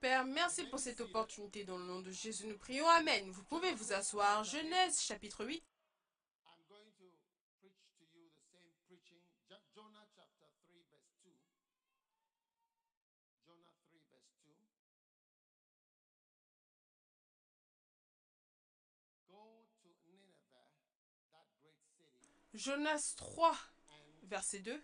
Père, merci pour cette opportunité. Dans le nom de Jésus, nous prions. Amen. Vous pouvez vous asseoir. Genèse chapitre 8. Jonas 3, verset 2.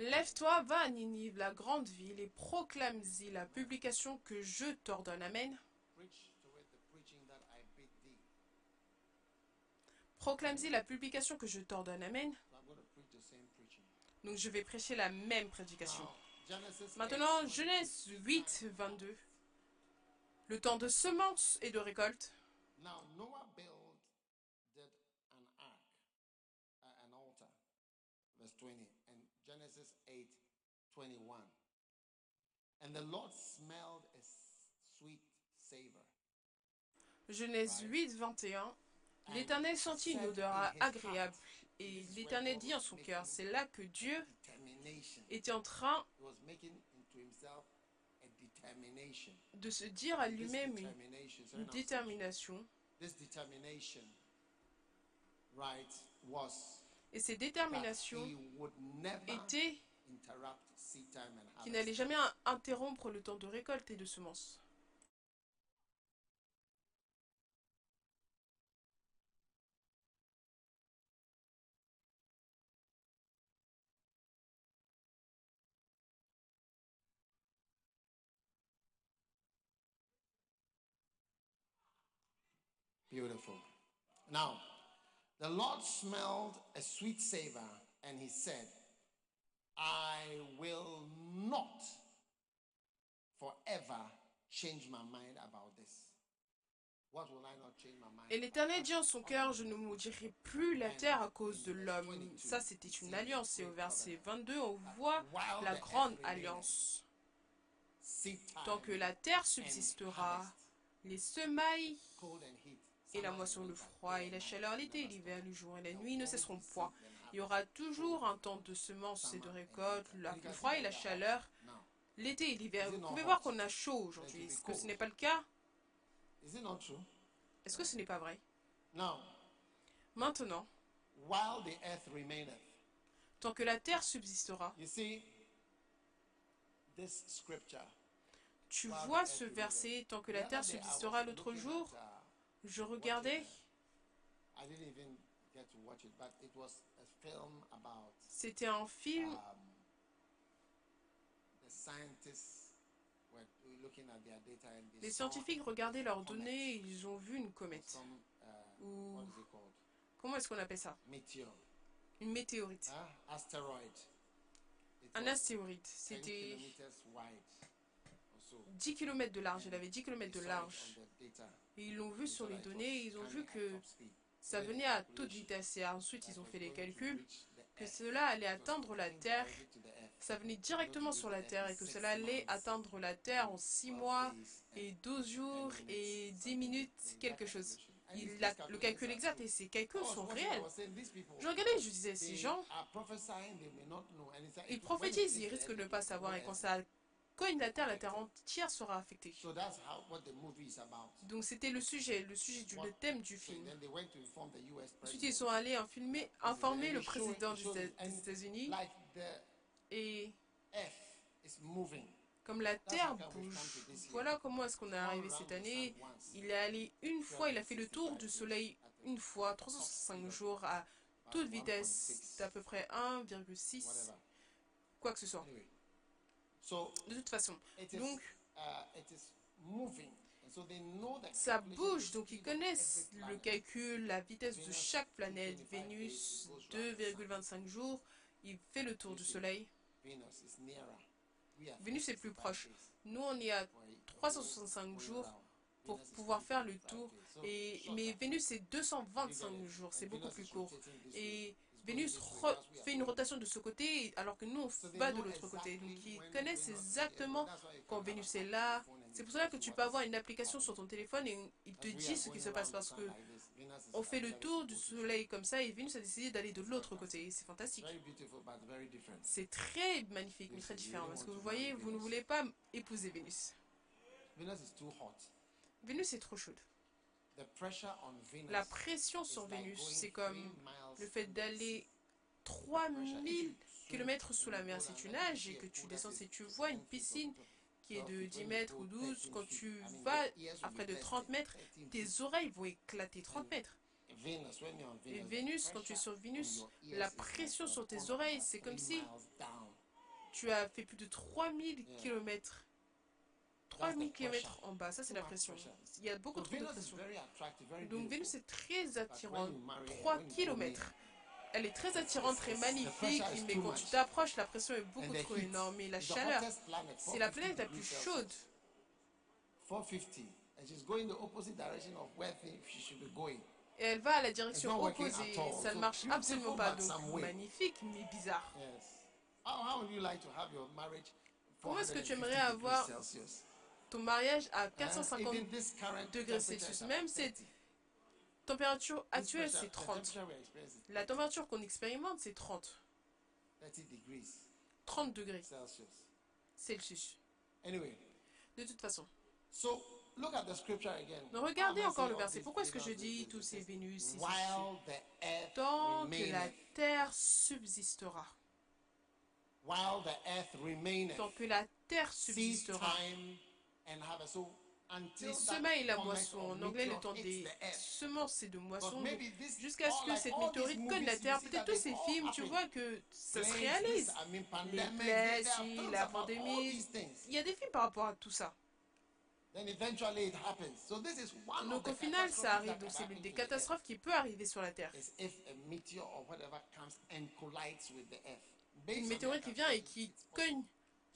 Lève-toi, va à Ninive, la grande ville, et proclame-y la publication que je t'ordonne. Amen. Proclame-y la publication que je t'ordonne. Amen. Donc je vais prêcher la même prédication. Maintenant, 8, Genèse 8, 22. Le temps de semence et de récolte. Now Noah built did an ark, an altar, verse 20, and Genesis 8, 21. And the Lord smelled a sweet savor. Genèse 8, 21. L'Éternel sentit une odeur agréable. Et l'Éternel dit en son cœur, c'est là que Dieu était en train de se dire à lui-même une, détermination. right, was Et ces that déterminations étaient qu'il n'allait jamais in- interrompre le temps de récolte et de semence. Beautiful. Now, the Lord smelled a sweet savor and he said, I will not forever change my mind about this. What will I not change my mind? Et l'Éternel dit en son cœur, je ne maudirai plus la terre à cause de l'homme. Ça, c'était une alliance. Et au verset 22, on voit la grande alliance. Tant que la terre subsistera, les semailles et la moisson, le froid et la chaleur, l'été et l'hiver, le jour et la nuit ne cesseront point. Il y aura toujours un temps de semences et de récoltes, le froid et la chaleur, l'été et l'hiver. Vous pouvez voir qu'on a chaud aujourd'hui. Est-ce que ce n'est pas le cas? Est-ce que ce n'est pas vrai? Now, Maintenant, while the earth remaineth, tant que la terre subsistera, tu vois ce verset, tant que la terre subsistera l'autre jour, uh, je regardais, a- I didn't even get to watch it, but it was a film about c'était un film, um, les scientifiques regardaient leurs données et ils ont vu une comète. uh, Ou comment est-ce qu'on appelle ça? Une météorite. It Un astéroïde. 10 C'était kilometers wide or so. 10 km de large. Elle avait 10 km de large. Ils l'ont vu sur les données ils ont vu que ça venait à toute vitesse. Et ensuite, ils ont it fait les calculs que cela allait atteindre la Terre. Ça venait directement sur la Terre et que cela allait atteindre la Terre en 6 12 mois et and 12 jours 10 et minutes, 10 something. minutes, quelque chose. le calcul exact et ces calculs sont réels. Je regardais, je disais, ces gens, ils prophétisent, ils risquent de ne pas savoir. Et quand ça cogne la Terre, la Terre entière sera affectée. So that's how what the movie is about. Donc c'était le sujet, le sujet du le thème du film. Ensuite, ils sont allés infilmer- informer le président des États-Unis et comme la Terre bouge, voilà comment est-ce qu'on est arrivé cette année. Il est allé une fois, il a fait le tour du Soleil une fois, 365 jours à toute vitesse, d'à peu près 1,6, Whatever. quoi que ce soit. De toute façon, donc uh, ça bouge, donc ils connaissent le calcul, la vitesse de chaque planète. 25 Vénus, days, it goes round the sun. 2,25 jours, il fait le tour du Soleil. Vénus est plus 365 proche. Nous, on est à for a- 365 for a jours pour pouvoir faire le 365 tour. Et, mais Vénus, c'est You get 225 it? jours, c'est beaucoup plus court. Et Vénus fait une rotation de ce côté, alors que nous, on va de l'autre côté. Donc, ils connaissent exactement quand Vénus est là. C'est pour cela que tu peux avoir une application sur ton téléphone et il te dit ce qui se passe parce que on fait le tour du soleil comme ça et Vénus a décidé d'aller de l'autre côté. C'est fantastique. C'est très magnifique mais très différent parce que vous voyez, vous ne voulez pas épouser Vénus. Vénus est trop chaude. La pression sur Vénus, c'est comme le fait d'aller 3000 km sous la mer. Si tu nages et que tu descends, si tu vois une piscine qui est de 10 mètres ou 12, quand tu vas à près de 30 mètres, tes oreilles vont éclater 30 mètres. Et Vénus, quand tu es sur Vénus, la pression sur tes oreilles, c'est comme si tu as fait plus de 3000 km 3000 km en bas, ça c'est la pression. Il y a beaucoup trop de pression. Donc Vénus est très attirante, 3 km. Elle est très attirante, très magnifique, mais quand tu t'approches, la pression est beaucoup trop énorme. Mais la chaleur, c'est la planète la plus chaude. Et elle va à la direction opposée. Ça ne marche absolument pas. Donc magnifique, mais bizarre. Comment est-ce que tu aimerais avoir ton mariage à 450 degrés Celsius. Même cette température actuelle, c'est 30. La température qu'on expérimente, c'est 30. 30 degrés Celsius. De toute façon. regardez encore le verset. Pourquoi est-ce que je dis tous ces Vénus Tant que la terre subsistera. Tant que la terre subsistera. Les semailles et la moisson, en anglais le temps des semences et de moisson, jusqu'à ce que cette météorite cogne la terre. Peut-être tous ces films, tu vois que ça se réalise. Les plaies, la pandémie, il y a des films par rapport à tout ça. Donc au final, ça arrive. Donc c'est l'une des catastrophes qui peut arriver sur la Terre. Une météorite qui vient et qui cogne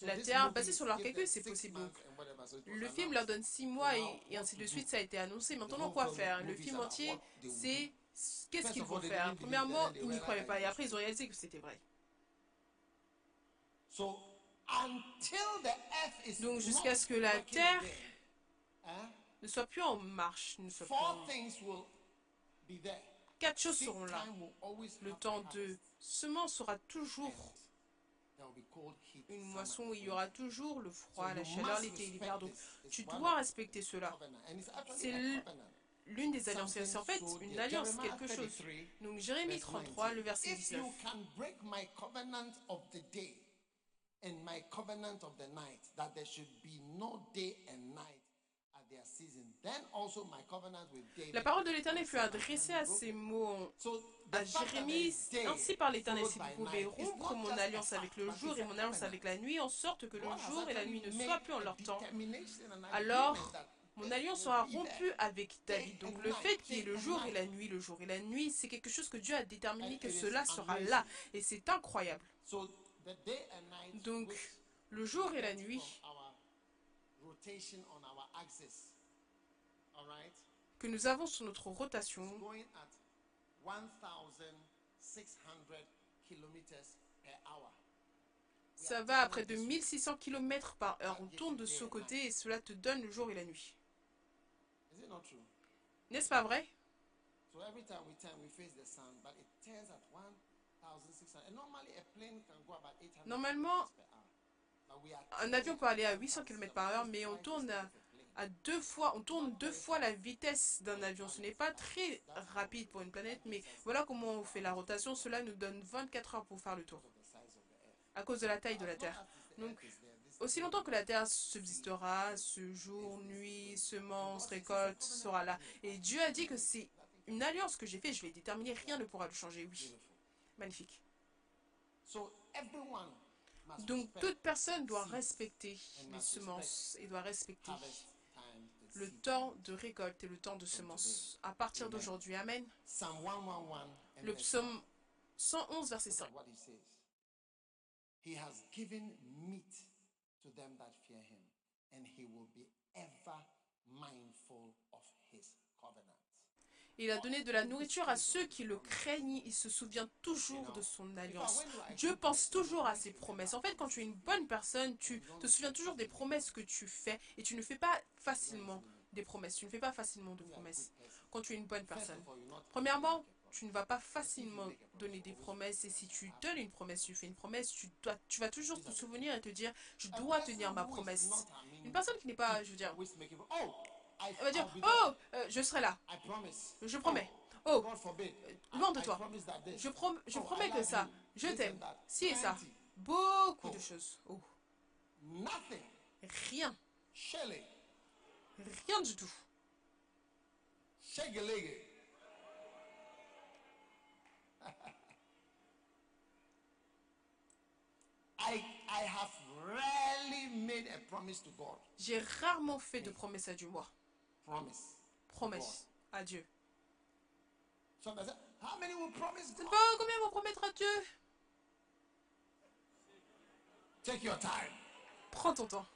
la Terre basée sur leur calcul, c'est possible. le film leur donne six mois et, ainsi de suite, ça a été annoncé. Maintenant, quoi faire? Le film entier, c'est qu'est-ce qu'il faut faire? Premièrement, ils n'y croyaient pas et après, ils ont réalisé que c'était vrai. Donc, jusqu'à ce que la Terre ne soit plus en marche, ne soit plus Quatre choses seront là. Le temps de semence sera toujours une moisson où il y aura toujours le froid, la chaleur, l'été et l'hiver. Donc, tu dois respecter cela. C'est l'une des alliances. C'est en fait une alliance, quelque chose. Donc, Jérémie 33, le verset 19. and my covenant of the night, that there should be no day and night la parole de l'Éternel fut adressée à ces mots à Jérémie. Ainsi par l'Éternel, si vous pouvez rompre mon alliance avec le jour et mon alliance avec la nuit, en sorte que le jour et la nuit ne soient plus en leur temps, alors mon alliance sera rompue avec David. Donc le fait qu'il y ait le jour et la nuit, le jour et la nuit, c'est quelque chose que Dieu a déterminé que cela sera là. Et c'est incroyable. Donc le jour et la nuit que nous avons sur notre rotation ça va à près de 1600 km par heure. On tourne de ce côté et cela te donne le jour et la nuit. N'est-ce pas vrai? Normalement, un avion peut aller à 800 km par heure, mais on tourne à, deux fois, on tourne deux fois la vitesse d'un avion. Ce n'est pas très rapide pour une planète, mais voilà comment on fait la rotation. Cela nous donne 24 heures pour faire le tour, à cause de la taille de la Terre. Donc, aussi longtemps que la Terre subsistera, ce jour, nuit, semence, récolte sera là. Et Dieu a dit que c'est une alliance que j'ai faite, je vais déterminer, rien ne pourra le changer. Oui, magnifique. Donc toute personne doit respecter les semences et doit respecter le temps de récolte et le temps de semences. À partir d'aujourd'hui, Amen. Le psaume 111, verset 5. He has given meat to them that fear him, and he will be ever mindful. Il a donné de la nourriture à ceux qui le craignent. Il se souvient toujours de son alliance. Dieu pense toujours à ses promesses. En fait, quand tu es une bonne personne, tu te souviens toujours des promesses que tu fais et tu ne fais pas facilement des promesses. Tu ne fais pas facilement de promesses quand tu es une bonne personne. Premièrement, tu ne vas pas facilement donner des promesses. Et si tu donnes une promesse, tu fais une promesse, tu, dois, tu vas toujours te souvenir et te dire, je dois tenir ma promesse. Une personne qui n'est pas, je veux dire, elle va dire, oh, euh, je serai là. Je promets. Oh, euh, loin de toi. Je, je promets que ça, je t'aime. Si et ça. Beaucoup de choses. Oh. Rien. Rien du tout. J'ai rarement fait de promesse à Dieu, moi. Promesse. À Dieu. Combien vont promettre à Dieu. Prends ton temps.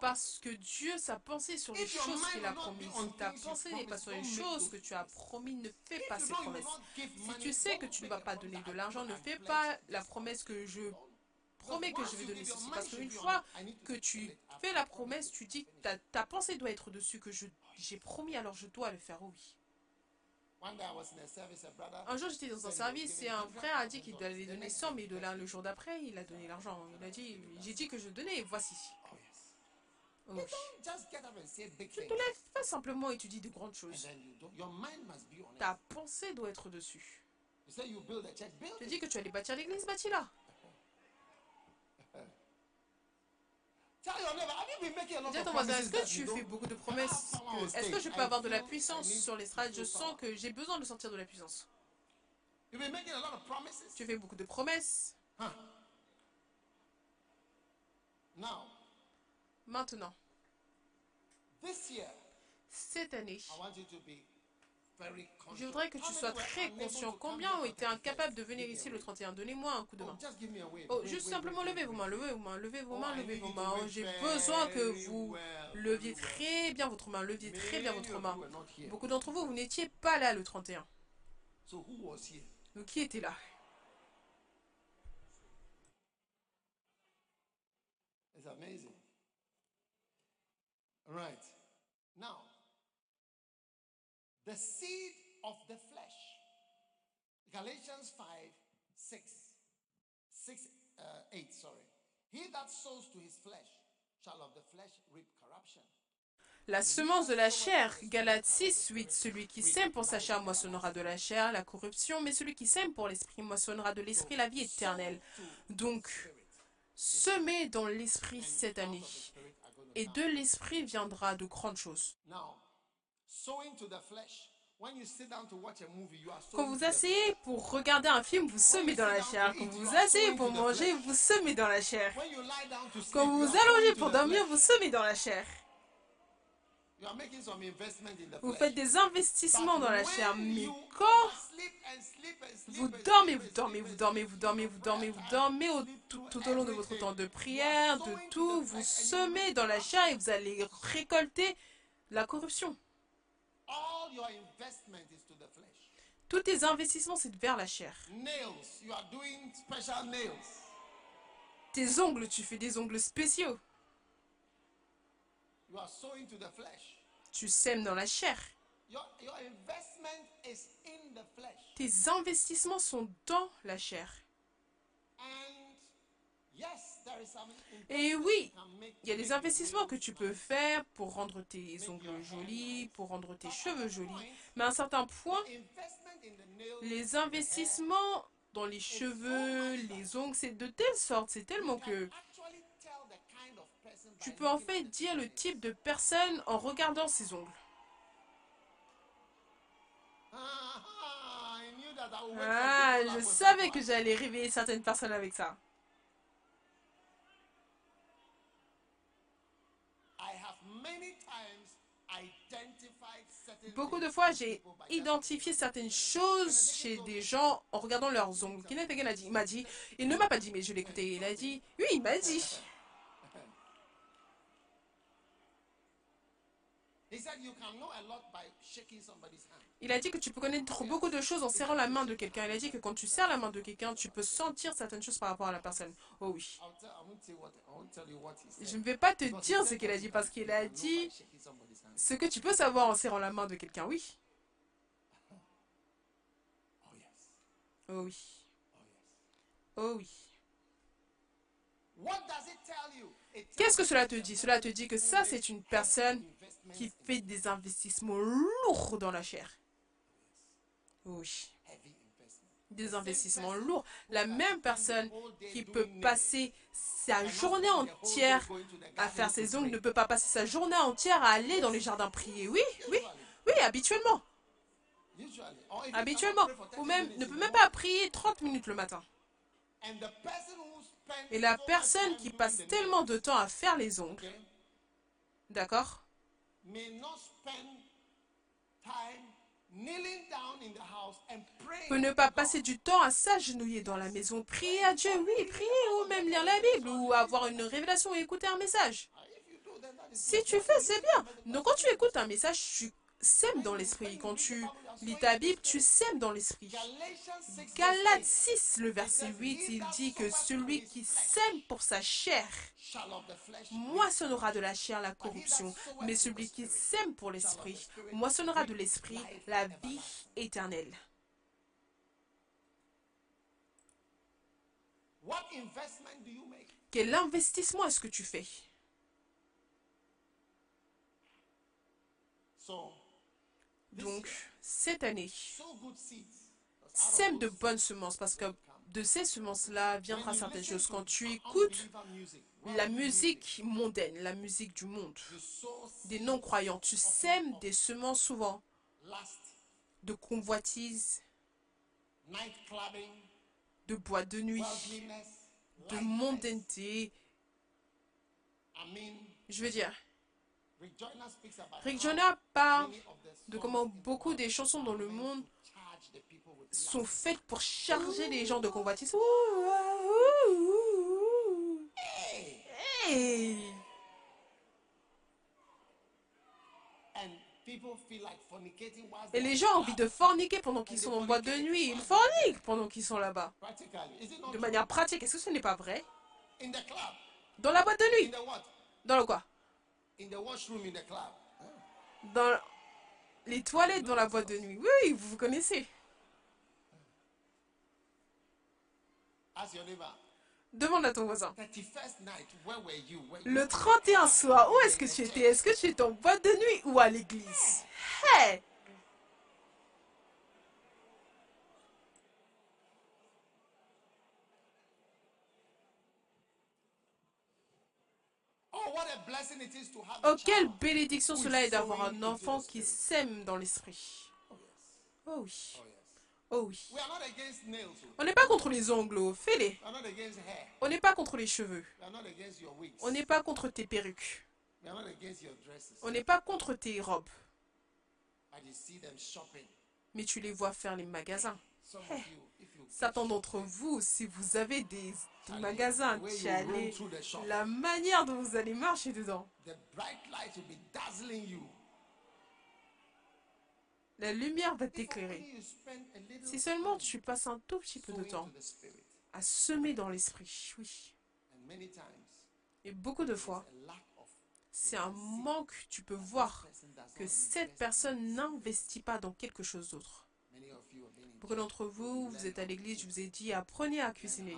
Parce que Dieu, sa pensée sur les choses qu'il a promises. Si ta pensée n'est pas sur les choses que tu as promis, ne fais pas ces promesses. Si tu sais que tu ne vas pas donner de l'argent, ne fais pas la promesse que je promets que je vais donner ceci. Parce qu'une fois que tu fais la promesse, tu dis que ta, pensée doit être dessus, que j'ai promis, alors je dois le faire, oui. Un jour, j'étais dans un service et un frère a dit qu'il allait donner 100 000 dollars. Le jour d'après, il a donné l'argent. Il a dit, j'ai dit que je donnais, voici. Oh tu te lèves pas simplement et tu dis de grandes choses. Ta pensée doit être dessus. Tu dis que tu allais bâtir l'église, bâtis-la. Dis à ton voisin, est-ce que tu fais beaucoup de promesses Est-ce que je peux avoir de la puissance sur l'estrade Je sens que j'ai besoin de sentir de la puissance. Tu fais beaucoup de promesses. Maintenant, cette année, je voudrais que tu sois très conscient. Combien ont été incapables de venir ici le 31 Donnez-moi un coup de main? Oh, juste simplement levez vos mains, levez vos mains, levez vos mains, levez vos mains. J'ai besoin que vous leviez très bien votre main, leviez très bien votre main. Beaucoup d'entre vous, vous n'étiez pas là le 31. Donc qui était là? Right. Now, the seed of the flesh. Galatians 5, 6, 6, uh, 8, sorry. He that sows to his flesh shall of the flesh reap corruption. La semence de la chair, Galates 6, 8. Celui qui sème pour sa chair moissonnera de la chair la corruption, mais celui qui sème pour l'esprit moissonnera de l'esprit la vie éternelle. Donc, semez dans l'esprit cette année, et de l'esprit viendra de grandes choses. Quand vous asseyez pour regarder un film, vous semez dans la chair. Quand vous asseyez pour manger, vous semez dans la chair. Quand vous vous allongez pour dormir, vous semez dans la chair. Vous faites des investissements dans la chair, mais quand vous dormez, vous dormez, vous dormez, vous dormez, vous dormez, vous dormez tout, tout, au long de votre temps de prière, de tout, vous semez dans la chair et vous allez récolter la corruption. Tous tes investissements, c'est vers la chair. Tes ongles, tu fais des ongles spéciaux. Tu sèmes dans la chair. Tes investissements sont dans la chair. Et oui, il y a des investissements que tu peux faire pour rendre tes ongles jolis, pour rendre tes cheveux jolis. Mais à un certain point, les investissements dans les cheveux, les ongles, c'est de telle sorte, c'est tellement que tu peux en fait dire le type de personne en regardant ses ongles. Ah, je savais que j'allais réveiller certaines personnes avec ça. Beaucoup de fois, j'ai identifié certaines choses chez des gens en regardant leurs ongles. Kenneth a dit, il m'a dit, il ne m'a pas dit, mais je écouté, il a dit, oui, il m'a dit. Il a dit que tu peux connaître beaucoup de choses en serrant la main de quelqu'un. Il a dit que quand tu serres la main de quelqu'un, tu peux sentir certaines choses par rapport à la personne. Oh oui. Je ne vais pas te dire ce qu'il a dit parce qu'il a dit ce que tu peux savoir en serrant la main de quelqu'un. Oui. Oh oui. Oh oui. Qu'est-ce que cela te dit? Cela te dit que ça, c'est une personne qui fait des investissements lourds dans la chair. Oui. Des investissements lourds. La même personne qui peut passer sa journée entière à faire ses ongles ne peut pas passer sa journée entière à aller dans les jardins prier. Oui, oui, oui, habituellement. Habituellement. Ou même ne peut même pas prier 30 minutes le matin. Et la personne qui passe tellement de temps à faire les ongles, d'accord peut ne pas passer du temps à s'agenouiller dans la maison, prier à Dieu, oui, prier, ou même lire la Bible, ou avoir une révélation et écouter un message. Si tu fais, c'est bien. Donc quand tu écoutes un message, tu sèmes dans l'esprit. Quand tu lis ta Bible, tu sèmes dans l'esprit. Galates 6, le verset 8, il dit que celui qui sème pour sa chair moissonnera de la chair la corruption, mais celui qui sème pour l'esprit moissonnera de l'esprit la vie éternelle. Quel investissement est-ce que tu fais? Donc, cette année, sème de bonnes semences parce que de ces semences-là viendra certaines choses. Quand tu écoutes la musique mondaine, la musique du monde, des non-croyants, tu sèmes des semences souvent de convoitise, de boîte de nuit, de mondaineté. Je veux dire, Rick Jonah parle de comment beaucoup des chansons dans le monde sont faites pour charger les gens de convoitise. Et les gens ont envie de forniquer pendant qu'ils sont en boîte de nuit. Ils forniquent pendant qu'ils sont là-bas. De manière pratique. Est-ce que ce n'est pas vrai? Dans la boîte de nuit. Dans le quoi? Dans les toilettes dans la boîte de nuit. Oui, vous vous connaissez. Demande à ton voisin. Le 31 soir, où est-ce que tu étais? Est-ce que tu étais en boîte de nuit ou à l'église? Hey Oh, quelle bénédiction cela est d'avoir un enfant qui sème dans l'esprit. Oh oui. Oh oui. On n'est pas contre les ongles, fais-les. On n'est pas contre les cheveux. On n'est pas contre tes perruques. On n'est pas contre tes robes. Mais tu les vois faire les magasins. Certains d'entre vous, si vous avez des, magasins, la manière dont vous allez marcher dedans. La lumière va t'éclairer. Si seulement tu passes un tout petit peu de temps à semer dans l'esprit, oui. Et beaucoup de fois, c'est un manque, tu peux voir que cette personne n'investit pas dans quelque chose d'autre. Beaucoup d'entre vous, vous êtes à l'église, je vous ai dit, apprenez à cuisiner.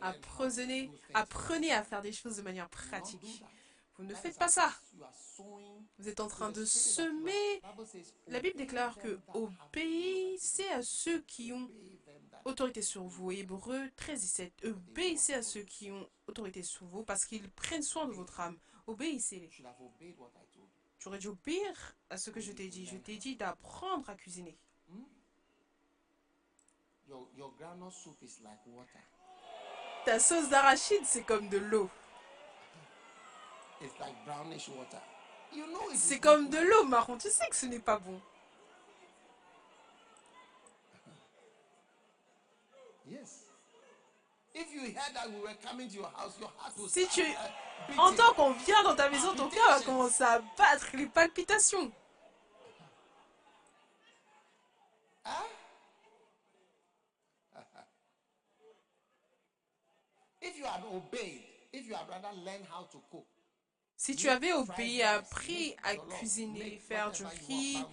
Apprenez, apprenez à faire des choses de manière pratique. Vous ne faites pas ça. Vous êtes en train de semer. La Bible déclare que obéissez à ceux qui ont autorité sur vous. Hébreu 13, 17. Obéissez à ceux qui ont autorité sur vous parce qu'ils prennent soin de votre âme. Obéissez-les. J'aurais dû obéir à ce que je t'ai dit. Je t'ai dit d'apprendre à cuisiner. Ta sauce d'arachide, c'est comme de l'eau. C'est comme de l'eau, marron. Tu sais que ce n'est pas bon. Si tu entends qu'on vient dans ta maison, ton cœur va commencer à battre les palpitations. Hein? Si tu avais obéi, appris à cuisiner, faire du riz,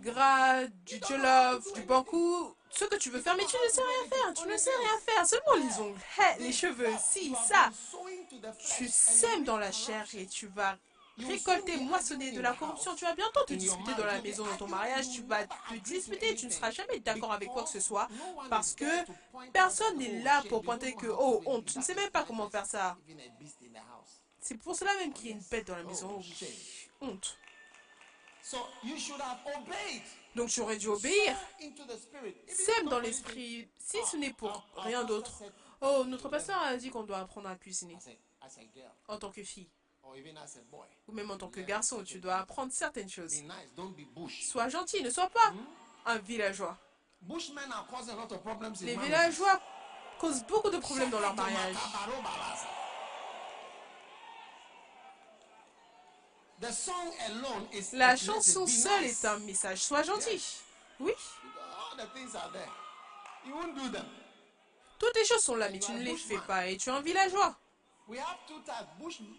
gras, du jollof, du bankou, ce que tu veux faire, mais tu ne sais rien faire, tu ne sais rien faire, seulement les ongles, les cheveux, si, ça. Tu sèmes dans la chair et tu vas récolter, moissonner de la corruption. Tu vas bientôt te disputer dans la maison, dans ton mariage. Tu vas te disputer. Tu ne seras jamais d'accord avec quoi que ce soit. Parce que personne n'est là pour pointer que, oh, honte, tu ne sais même pas comment faire ça. C'est pour cela même qu'il y a une bête dans la maison. honte. Donc tu aurais dû obéir. Sème dans l'esprit. Si ce n'est pour rien d'autre. Oh, notre pasteur a dit qu'on doit apprendre à cuisiner. En tant que fille. Ou même en tant que garçon, tu dois apprendre certaines choses. Sois gentil, ne sois pas un villageois. Les villageois causent beaucoup de problèmes dans leur mariage. La chanson seule est un message. Sois gentil. Oui. Toutes les choses sont là, mais tu ne les fais pas et tu es un villageois.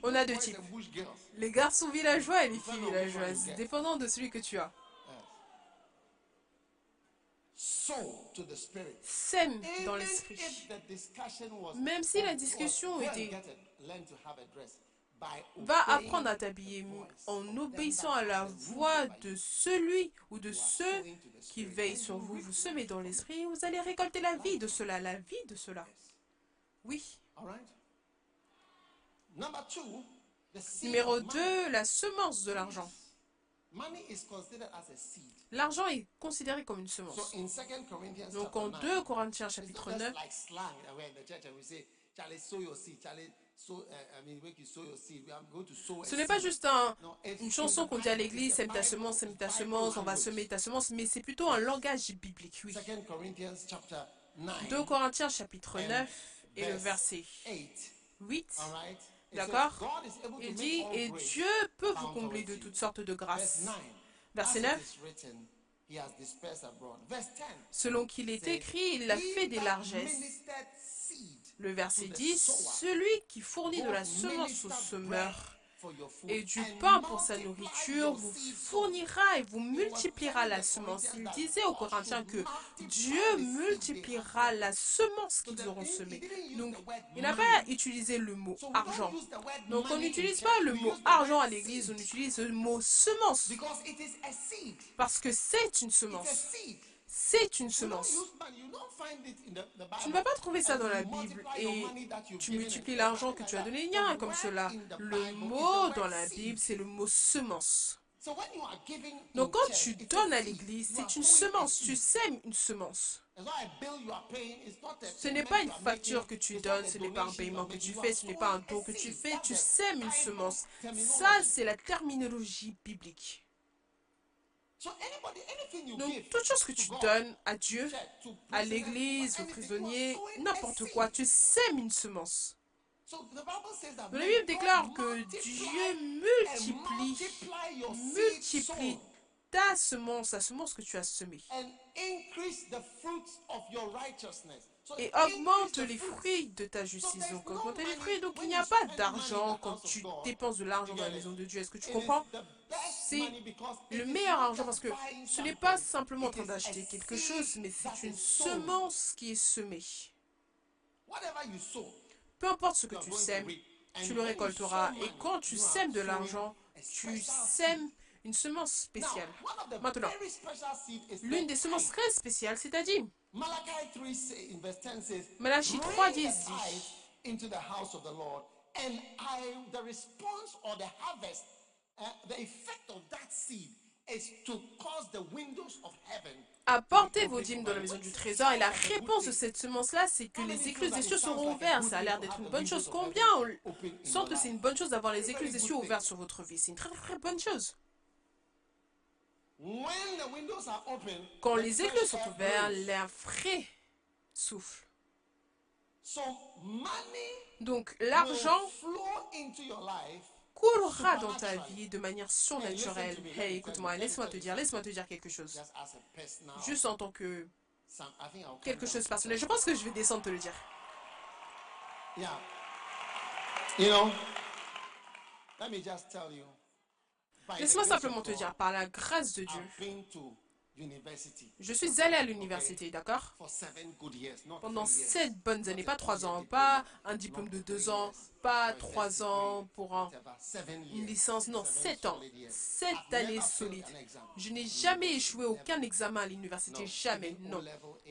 On a deux types. Les garçons villageois et les filles villageoises, dépendant de celui que tu as. Sème dans l'esprit. Même si la discussion était va apprendre à t'habiller en obéissant à la voix de celui ou de ceux qui veillent sur vous. Vous semez dans l'esprit, vous allez récolter la vie de cela, la vie de cela. Oui. Numéro 2, la semence de l'argent. L'argent est considéré comme une semence. Donc en 2 Corinthiens chapitre 9, ce n'est pas juste une chanson qu'on dit à l'église, sème ta semence, sème ta semence, on va semer ta semence, mais c'est plutôt un langage biblique, oui. 2 Corinthiens chapitre 9 et le verset 8. D'accord Il dit, et Dieu peut vous combler de toutes sortes de grâces. Verset 9. Selon qu'il est écrit, il a fait des largesses. Le verset 10, celui qui fournit de la semence au semeur et du pain pour sa nourriture vous fournira et vous multipliera la semence. Il disait aux Corinthiens que Dieu multipliera la semence qu'ils auront semée. Donc, il n'a pas utilisé le mot argent. Donc, on n'utilise pas le mot argent à l'église, on utilise le mot semence. Parce que c'est une semence. C'est une semence. Tu ne vas pas trouver ça dans la Bible et tu multiplies l'argent que tu as donné. Il n'y a rien comme cela. Le mot dans la Bible, c'est le mot semence. Donc quand tu donnes à l'église, c'est une semence. Tu sèmes une semence. Ce n'est pas une facture que tu donnes, ce n'est pas un paiement que tu fais, ce n'est pas un don que tu fais, tu sèmes une semence. Ça, c'est la terminologie biblique. Donc, toute chose que tu donnes à Dieu, à l'église, aux prisonniers, n'importe quoi, tu sèmes une semence. La Bible déclare que Dieu multiplie, multiplie ta semence, la semence que tu as semée. Et augmente les fruits de ta justice. Donc, les fruits. Donc, il n'y a pas d'argent quand tu dépenses de l'argent dans la maison de Dieu. Est-ce que tu comprends? C'est le meilleur argent parce que ce n'est pas simplement en train d'acheter quelque chose, mais c'est une semence qui est semée. Peu importe ce que tu sèmes, tu le récolteras. Et quand tu sèmes de l'argent, tu sèmes une semence spéciale. Maintenant, l'une des semences très spéciales, c'est-à-dire Malachi 3 dit into the house of the Lord, and I, the response or the harvest, uh, the effect of that seed is to cause the windows of heaven Apportez vos dîmes dans la maison du trésor et la réponse de cette semence-là, c'est que les écluses des cieux seront ouvertes. Ça a l'air d'être une bonne chose. Combien on sent que c'est une bonne chose d'avoir les écluses des cieux ouvertes sur votre vie C'est une très très bonne chose. Quand les écluses sont ouvertes, l'air frais souffle. Donc l'argent coulera dans ta vie de manière surnaturelle. Hey, écoute-moi, laisse-moi te dire, laisse-moi te dire quelque chose. Juste en tant que quelque chose personnel. Je pense que je vais descendre te le dire. You know, let me just tell you. Laisse-moi simplement te dire, par la grâce de Dieu, je suis allé à l'université, d'accord? For seven good years, not Pendant sept bonnes années, pas trois ans, pas un diplôme de deux ans, pas trois ans pour un- une licence, non, sept ans. Sept années solides. Je n'ai jamais échoué aucun examen à l'université, jamais, non.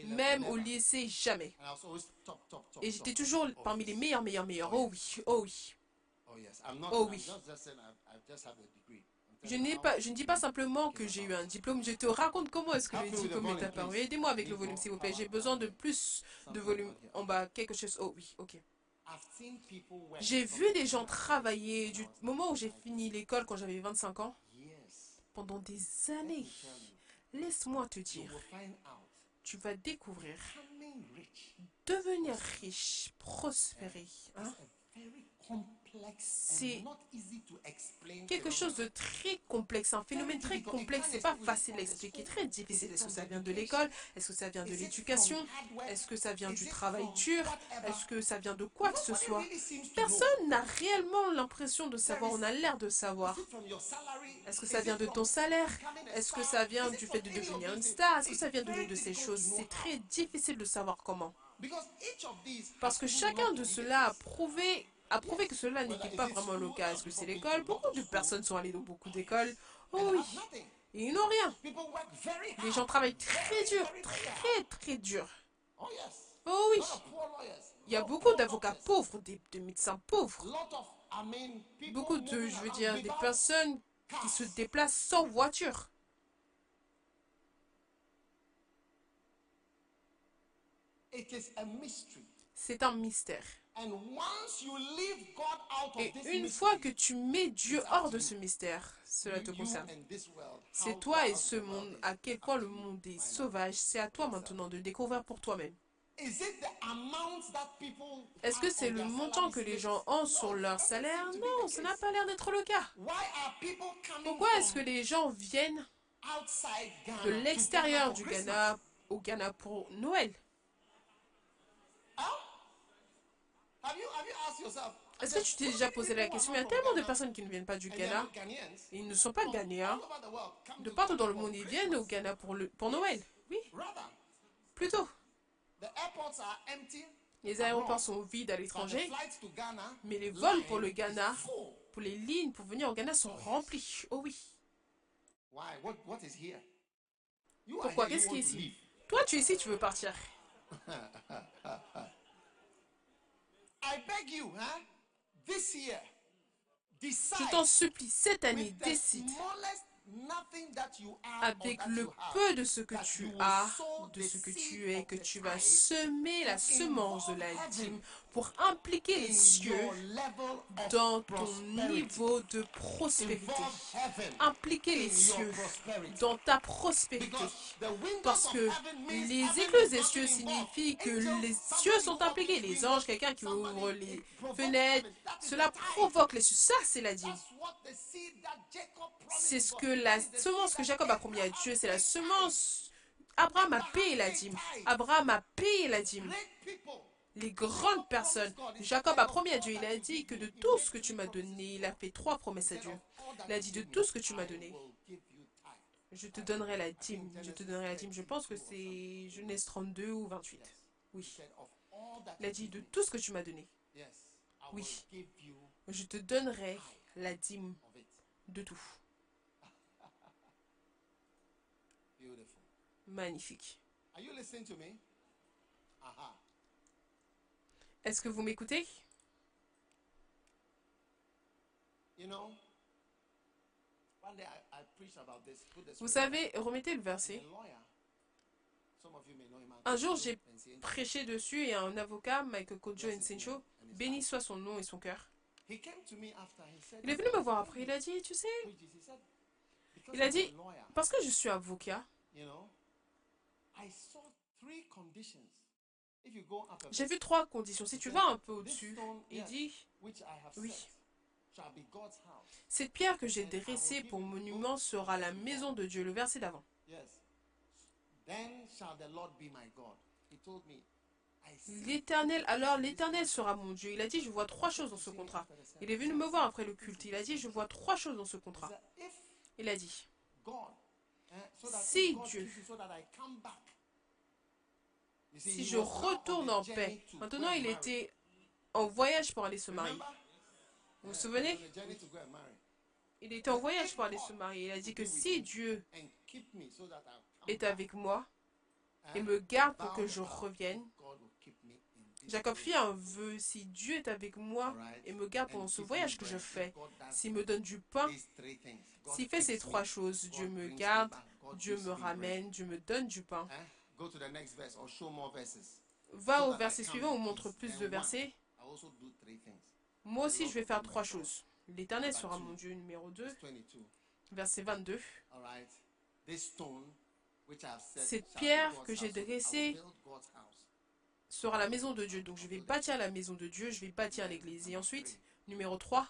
Même au lycée, jamais. Et j'étais toujours parmi les meilleurs, meilleurs, meilleurs. Oh oui, oh oui. Oh not. Oh I'm oui. Je, pas, je ne dis pas simplement que j'ai eu un diplôme, je te raconte comment est-ce que le diplôme est apparu. Aidez-moi avec le volume, s'il vous plaît. J'ai besoin de plus de volume en bas, quelque chose. Oh oui, ok. I've seen people work J'ai vu des gens travailler du moment où j'ai 25 fini l'école quand j'avais 25 ans, pendant des années. Laisse-moi te you dire, tu vas découvrir, devenir riche, prospérer. hein, C'est quelque chose de très complexe, un phénomène très complexe. C'est pas facile à expliquer, très difficile. Est-ce que ça vient de l'école Est-ce que ça vient de l'éducation? Est-ce que ça vient du travail dur? Est-ce que ça vient de quoi que ce soit? Personne n'a réellement l'impression de savoir. On a l'air de savoir. Est-ce que ça vient de ton salaire? Est-ce que ça vient du fait de devenir une star? Est-ce que ça vient de l'une de ces choses? C'est très difficile de savoir comment. Parce que chacun de ceux-là a prouvé, a prouvé que cela n'était pas vraiment le cas. Est-ce que c'est l'école? Beaucoup de personnes sont allées dans beaucoup d'écoles. Oh oui, ils n'ont rien. Les gens travaillent très dur, très très dur. Oh oui, il y a beaucoup d'avocats pauvres, des, de médecins pauvres. Beaucoup de, je veux dire, des personnes qui se déplacent sans voiture. C'est un mystère. Et une fois que tu mets Dieu hors de ce mystère, cela te concerne. C'est toi et ce monde, à quel point le monde est sauvage? C'est à toi maintenant de découvrir pour toi-même. Est-ce que c'est le montant que les gens ont sur leur salaire? Non, ça n'a pas l'air d'être le cas. Pourquoi est-ce que les gens viennent de l'extérieur du Ghana au Ghana pour Noël Christmas? Huh? Have you, have you asked yourself? Est-ce que tu t'es déjà posé la question? Il y a tellement de personnes qui ne viennent pas du Ghana. Ils ne sont pas Ghanéens. De partout dans le monde, ils viennent au Ghana pour, le, pour Noël. Oui, plutôt. Les aéroports sont vides à l'étranger, mais les vols pour le Ghana, pour les lignes pour venir au Ghana sont remplis. Oh oui. Why? What, what is here? You are Pourquoi? Qu'est-ce qui est ici? Toi, tu es ici, tu veux partir. I beg you, huh? This year, Je t'en supplie, cette année, décide avec le peu de ce que tu as, de ce que tu es, que tu vas semer la semence de la dîme pour impliquer les cieux dans ton niveau de prospérité. Impliquer les cieux dans ta prospérité. Parce que les écluses des cieux signifient que les cieux sont impliqués. Les anges, quelqu'un qui ouvre les fenêtres, cela provoque les cieux. Ça, c'est la dîme. C'est ce que la semence que Jacob a promis à Dieu, c'est la semence. Abraham a payé la dîme. Abraham a payé la dîme. Les grandes personnes. Jacob a promis à Dieu, il a dit que de tout ce que tu m'as donné, il a fait trois promesses à Dieu. Il a dit de tout ce que tu m'as donné, je te donnerai la dîme. Je te donnerai la dîme. Je pense que c'est Genèse 32 ou 28. Oui. Il a dit de tout ce que tu m'as donné, Oui. je te donnerai la dîme de tout. Magnifique. Are you listening. Est-ce que vous m'écoutez? Vous savez, remettez le verset. Un jour, j'ai prêché dessus et un avocat, Michael Kojo Nsencho, béni soit son nom et son cœur. Il est venu me voir après, il a dit, tu sais, Il a dit- parce que je suis avocat, j'ai vu trois conditions. Si tu vas un peu au-dessus, il dit, Oui. cette pierre que j'ai dressée pour monument sera la maison de Dieu. Le verset d'avant. L'Éternel, alors l'Éternel sera mon Dieu. Il a dit, je vois trois choses dans ce contrat. Il est venu me voir après le culte. Il a dit, je vois trois choses dans ce contrat. Il a dit, si Dieu, si je retourne en paix, maintenant il était en voyage pour aller se marier. Vous vous souvenez? Il était en voyage pour aller se marier. Il a dit que si Dieu est avec moi et me garde pour que je revienne, Jacob fit un vœu, si Dieu est avec moi et me garde pendant ce voyage que je fais, s'il me donne du pain, s'il fait ces trois choses, Dieu me garde, Dieu me ramène, Dieu me donne du pain. Va au verset suivant, on montre plus de versets. Moi aussi, je vais faire trois choses. L'Éternel sera mon Dieu, numéro 2. Verset 22. Cette pierre que j'ai dressée sera la maison de Dieu. Donc je vais bâtir la maison de Dieu, je vais bâtir l'église. Et ensuite, numéro 3,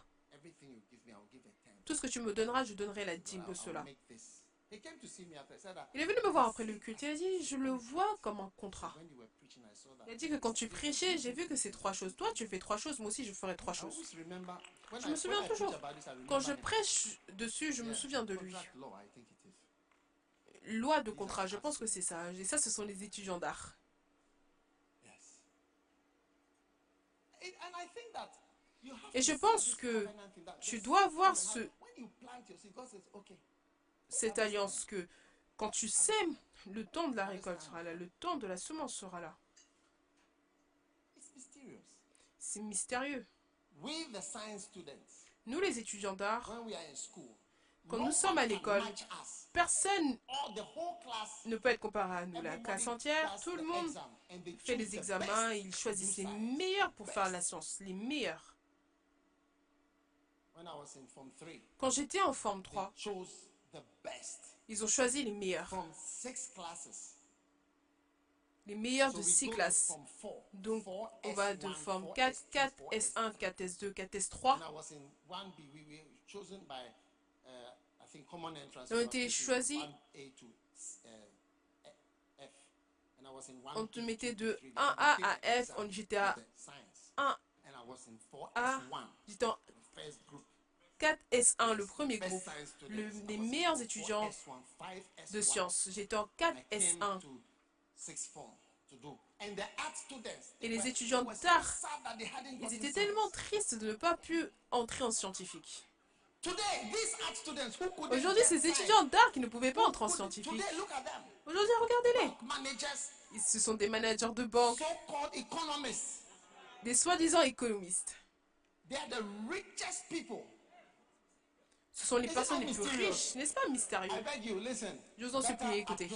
tout ce que tu me donneras, je donnerai la dîme de cela. Il est venu me voir après le culte. Il a dit, je le vois comme un contrat. Il a dit que quand tu prêchais, j'ai vu que c'est trois choses. Toi, tu fais trois choses, moi aussi, je ferai trois choses. Je me souviens toujours. Quand je prêche dessus, je me souviens de lui. Loi de contrat, je pense que c'est ça. Et ça, ce sont les étudiants d'art. Et je pense que tu dois avoir ce, cette alliance que quand tu sèmes, le temps de la récolte sera là, le temps de la semence sera là. C'est mystérieux. Nous, les étudiants d'art, quand nous sommes à l'école, personne ne peut être comparé à nous. La classe entière, tout le monde fait les examens, ils choisissent les meilleurs pour faire la science, les meilleurs. Quand j'étais en forme 3, ils ont choisi les meilleurs. Les meilleurs de 6 classes. Donc, on va de forme 4, 4, S1, 4, S2, 4, S3. Ils ont été choisis. On te mettait de 1A à F, j'étais à 1A, j'étais en 4S1, le premier groupe, les meilleurs étudiants de sciences. J'étais en 4S1. Et les étudiants d'art, ils étaient tellement tristes de ne pas pu entrer en scientifique. Aujourd'hui, ces étudiants d'art qui ne pouvaient pas entrer en scientifique. Aujourd'hui, regardez-les. Ce sont des managers de banque, des soi-disant économistes. Ce sont les personnes les plus riches, n'est-ce pas mystérieux? Je vous en supplie, écoutez.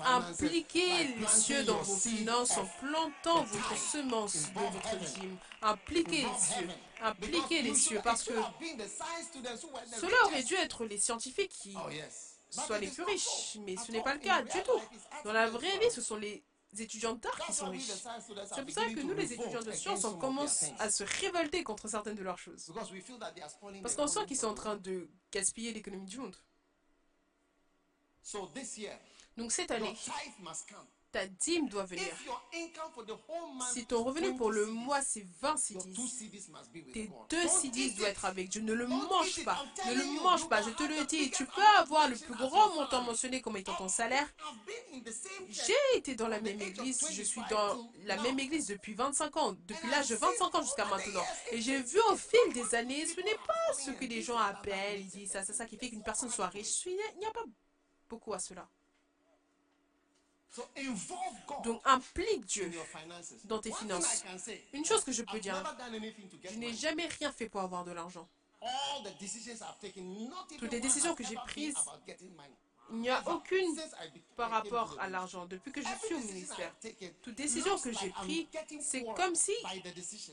Impliquez les cieux dans vos finances en plantant votre semence de votre dîme. Impliquez les cieux. Impliquez les cieux parce que cela aurait dû être les scientifiques qui soient les plus riches, mais ce n'est pas le cas du tout. Dans la vraie vie, ce sont les étudiants d'art qui sont riches. C'est pour ça que nous, les étudiants de sciences, on commence à se révolter contre certaines de leurs choses. Parce qu'on sent qu'ils sont en train de gaspiller l'économie du monde. Donc cette année, ta dîme doit venir. Si ton revenu pour le mois c'est 20 CDs, tes deux CDs doivent être avec Dieu. Ne le mange pas. Ne le mange pas. Je te le dis. Tu peux avoir le plus grand montant mentionné comme étant ton salaire. J'ai été dans la même église. Je suis dans la même église depuis 25 ans. Depuis l'âge de 25 ans jusqu'à maintenant. Et j'ai vu au fil des années, ce n'est pas ce que les gens appellent. Ils disent ça, c'est ça qui fait qu'une personne soit riche. Il n'y a pas beaucoup à cela. Donc implique Dieu dans tes finances. Une chose que je peux dire, je n'ai jamais rien fait pour avoir de l'argent. Toutes les décisions que j'ai prises, il n'y a aucune par rapport à l'argent. Depuis que je suis au ministère, toute décision que j'ai prise, c'est comme si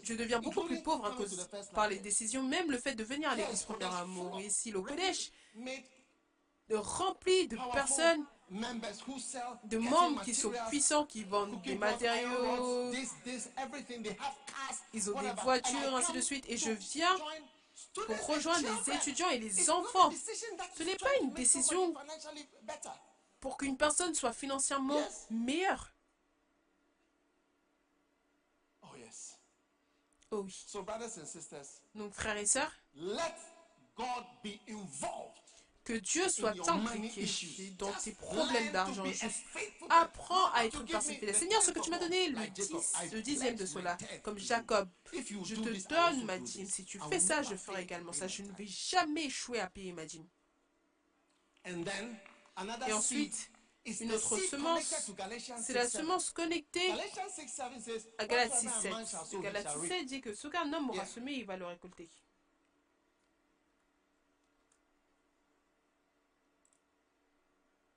je deviens beaucoup plus pauvre à cause par les décisions. Même le fait de venir à l'église Premier Amour ici, au Kodesh, de rempli de personnes de membres qui sont puissants, qui vendent des matériaux, ils ont des voitures, ainsi de suite. Et je viens pour rejoindre les étudiants et les enfants. Ce n'est pas une décision pour qu'une personne soit financièrement meilleure. Oh, oh oui. Donc, frères et sœurs, que Dieu soit impliqué dans tes problèmes d'argent. apprends à être the Seigneur, ce que tu m'as donné, le, like Jacob, 10, I le dixième de cela, comme. Jacob, je te donne ma dîme. Si tu fais ça, je ferai également ça. Je ne vais jamais échouer à payer ma dîme. And then another Et ensuite, une autre semence, connected to Galatians c'est la 6:7. semence connectée Galatians 6:7 says, à Galates "Whatsoever a 6.7. man shall sow, he Galates shall reap." 6.7 dit que ce qu'un homme aura semé, il va le récolter.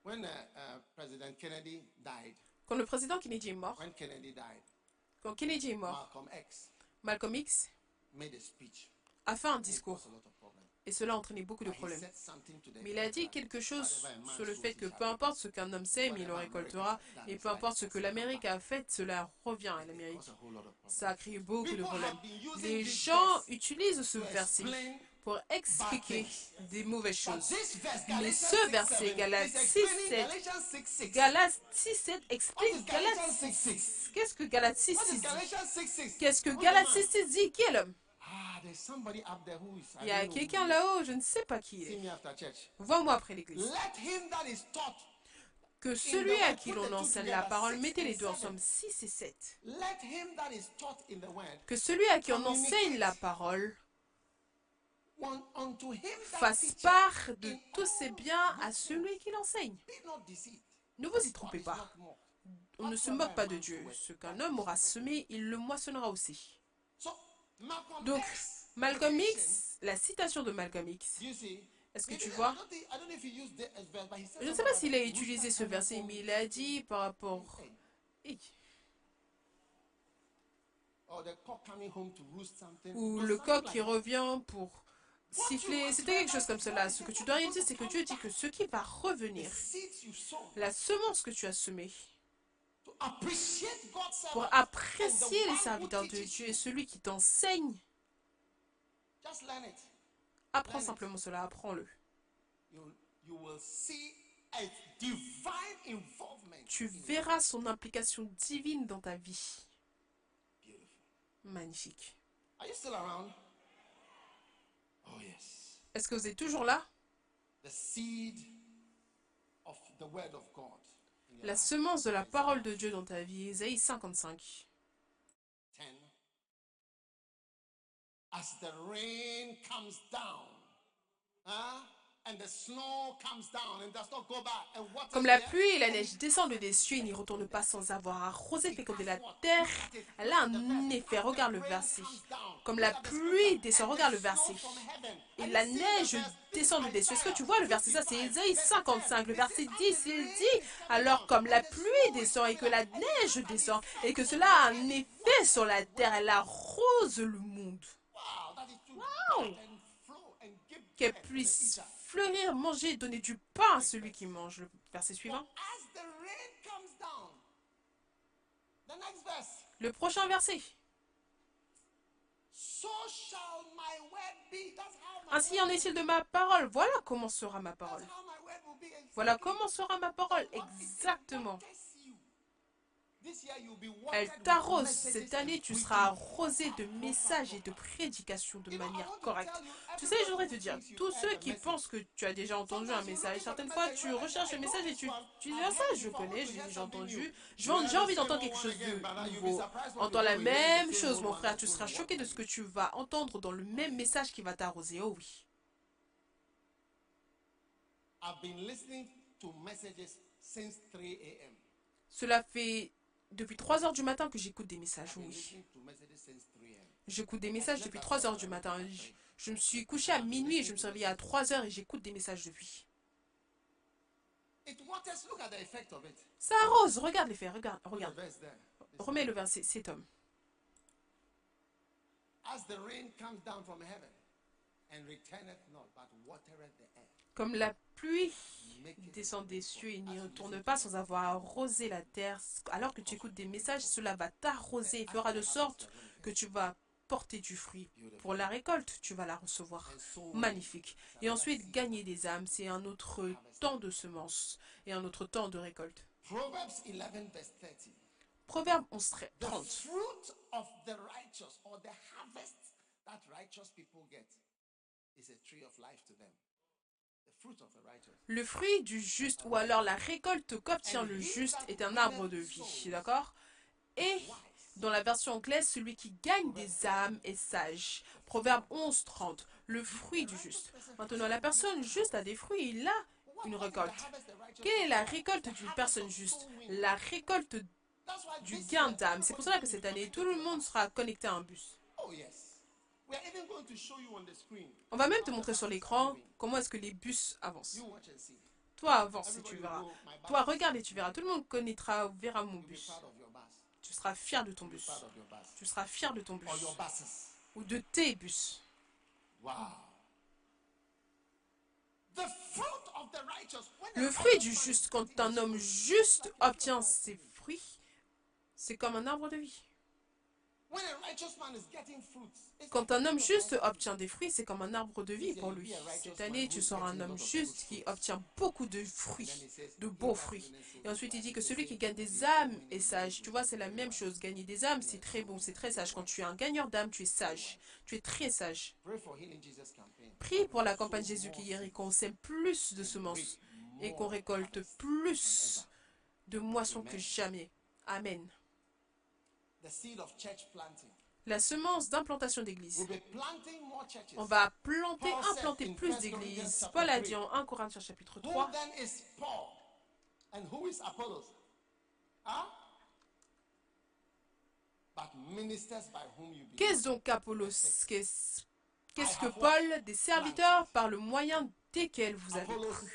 When uh, uh, President Kennedy died, Quand le président Kennedy est mort, when Kennedy died, quand Kennedy est mort, Malcolm X a speech. a fait un discours. Et cela a entraîné beaucoup de problèmes. Mais il a dit quelque chose sur le fait que peu importe ce qu'un homme sème, il le récoltera. Et peu importe ce que l'Amérique a fait, cela revient à l'Amérique. Ça a créé beaucoup de problèmes. Les gens utilisent ce verset pour expliquer des mauvaises choses. Mais ce 6:7, verset, Galates explaining 6:7, Galatians 6:6. Galates 6.7 What is explique Galates 6:6? Qu'est-ce que Galates What is 6.6 dit? Galatians 6:6? Qu'est-ce que Galates man? 6.6 dit? Qui est l'homme? Ah, Il y a quelqu'un là-haut, je ne sais pas qui est. Vois-moi après l'église. Que celui à qui l'on enseigne la parole, mettez les deux ensemble, 6 et 7. Let him that is taught in the word. Que celui à qui on enseigne la parole un- Unto him that fasse part de tous ses biens à celui qui l'enseigne. Ne vous y trompez pas. On ne se moque pas de Dieu. Ce qu'un homme aura semé, il le moissonnera aussi. Donc, Malcolm X, la citation de Malcolm X, est-ce que tu vois? Je ne sais pas s'il a utilisé ce verset, mais il a dit par rapport... Ou le coq qui revient pour siffler. C'était quelque chose comme cela. Ce que tu dois réaliser, c'est que Dieu dit que ce qui va revenir, la semence que tu as semée, pour apprécier les serviteurs de Dieu et celui qui t'enseigne, apprends simplement cela, apprends-le. Tu verras son implication divine dans ta vie. Magnifique. Are you still around? Oh yes. Est-ce que vous êtes toujours là? The seed of the word of God. La semence de la parole de Dieu dans ta vie, Ésaïe 55. 10. As the rain comes down, huh? And the snow comes down and does not go back, and what Comme la pluie et la neige descendent des cieux et n'y retournent pas sans avoir arrosé, de la terre, elle a un effet. Regarde le verset. Comme la pluie descend, regarde le verset. Et la neige descend des cieux. Est-ce que tu vois le verset? Ça, c'est Ésaïe 55. Le verset 10, il dit Alors, comme la pluie descend et que la neige descend, et que cela a un effet sur la terre, elle arrose le monde. Qu'elle puisse fleurir, manger, donner du pain à celui qui mange. Le verset suivant. Le prochain verset. Ainsi en est-il de ma parole. Voilà comment sera ma parole. Voilà comment sera ma parole. Exactement. waters you. This year you'll be Elle t'arrose. Cette année, tu seras arrosé de messages et de prédications de manière correcte. Tu sais, je voudrais te dire, tous ceux qui pensent que tu as déjà entendu un message, certaines fois tu recherches le message et tu, dis, ah ça, je connais, j'ai déjà entendu. J'ai envie d'entendre quelque chose de nouveau. Entends la même chose, mon frère. Tu seras choqué de ce que tu vas entendre dans le même message qui va t'arroser. Oh oui. I've been listening to messages since 3 a.m. Cela fait depuis 3 heures du matin que j'écoute des messages. Oui. listening to messages since 3 a.m. J'écoute des messages depuis 3 heures du matin. Je, je me suis couché à minuit et je me suis réveillé à 3 heures et j'écoute des messages depuis. Ça arrose. Regarde les faits. Regarde. Regarde. Remets le verset. Cet homme. As the rain comes down from heaven and returneth not, but watereth the earth. Comme la pluie descend des cieux et n'y retourne pas sans avoir arrosé la terre. Alors que tu écoutes des messages, cela va t'arroser et fera de sorte que tu vas porter du fruit. Pour la récolte, tu vas la recevoir. Magnifique. Et ensuite, gagner des âmes, c'est un autre temps de semences et un autre temps de récolte. Proverbs 11 verse 30. Proverbe 11, The 30. Le fruit du juste ou alors la récolte qu'obtient le juste est un arbre de vie, d'accord? Et dans la version anglaise, celui qui gagne des âmes est sage. Proverbe 11, 30. Le fruit du juste. Maintenant, la personne juste a des fruits, il a une récolte. Quelle est la récolte d'une personne juste? La récolte du gain d'âme. C'est pour cela que cette année, tout le monde sera connecté à un bus. On va même te montrer sur l'écran comment est-ce que les bus avancent. Toi, avance et tu verras. Toi, regarde et tu verras. Tout le monde connaîtra, verra mon bus. Tu seras fier de ton bus. Tu seras fier de ton bus. Ou de tes bus. Le fruit du juste, quand un homme juste obtient ses fruits, c'est comme un arbre de vie. Quand un homme juste obtient des fruits, c'est comme un arbre de vie pour lui. Cette année, tu seras un homme juste qui obtient beaucoup de fruits, de beaux fruits. Et ensuite, il dit que celui qui gagne des âmes est sage. Tu vois, c'est la même chose. Gagner des âmes, c'est très bon, c'est très sage. Quand tu es un gagneur d'âmes, tu es sage. Tu es très sage. Prie pour la campagne Jésus qui guérit, qu'on sème plus de semences et qu'on récolte plus de moissons que jamais. Amen la semence d'implantation d'église. On va planter, implanter plus d'églises. Paul a dit en 1 Corinthiens chapitre 3. Qu'est-ce donc Apollos Qu'est-ce que Paul Des serviteurs par le moyen desquels vous avez cru?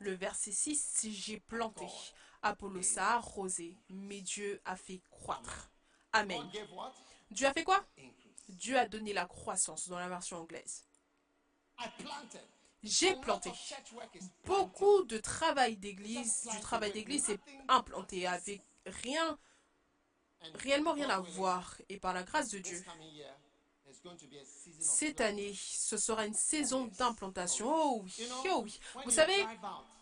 Le verset 6, j'ai planté. Apollos a arrosé, mais Dieu a fait croître. Amen. Dieu a fait quoi? Dieu a donné la croissance dans la version anglaise. J'ai planté. Beaucoup de travail d'église, du travail d'église est implanté avec rien, réellement rien à voir. Et par la grâce de Dieu, cette année, ce sera une saison d'implantation. Oh oui, oh oui. Vous savez,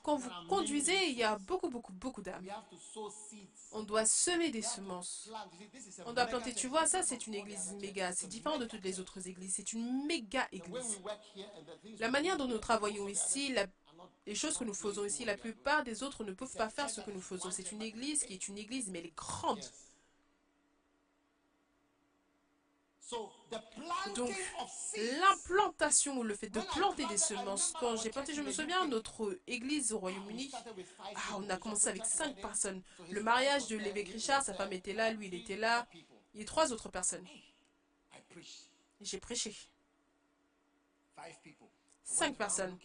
quand vous conduisez, il y a beaucoup, beaucoup, beaucoup d'âmes. On doit semer des semences. On doit planter. Tu vois, ça, c'est une église méga. C'est différent de toutes les autres églises. C'est une méga église. La manière dont nous travaillons ici, les choses que nous faisons ici, la plupart des autres ne peuvent pas faire ce que nous faisons. C'est une église qui est une église, mais elle est grande. Donc, l'implantation ou le fait de planter des semences, quand j'ai planté, je me souviens, notre église au Royaume-Uni, ah, on a commencé avec cinq personnes. Le mariage de l'évêque Richard, sa femme était là, lui il était là, et trois autres personnes. J'ai prêché. Cinq personnes.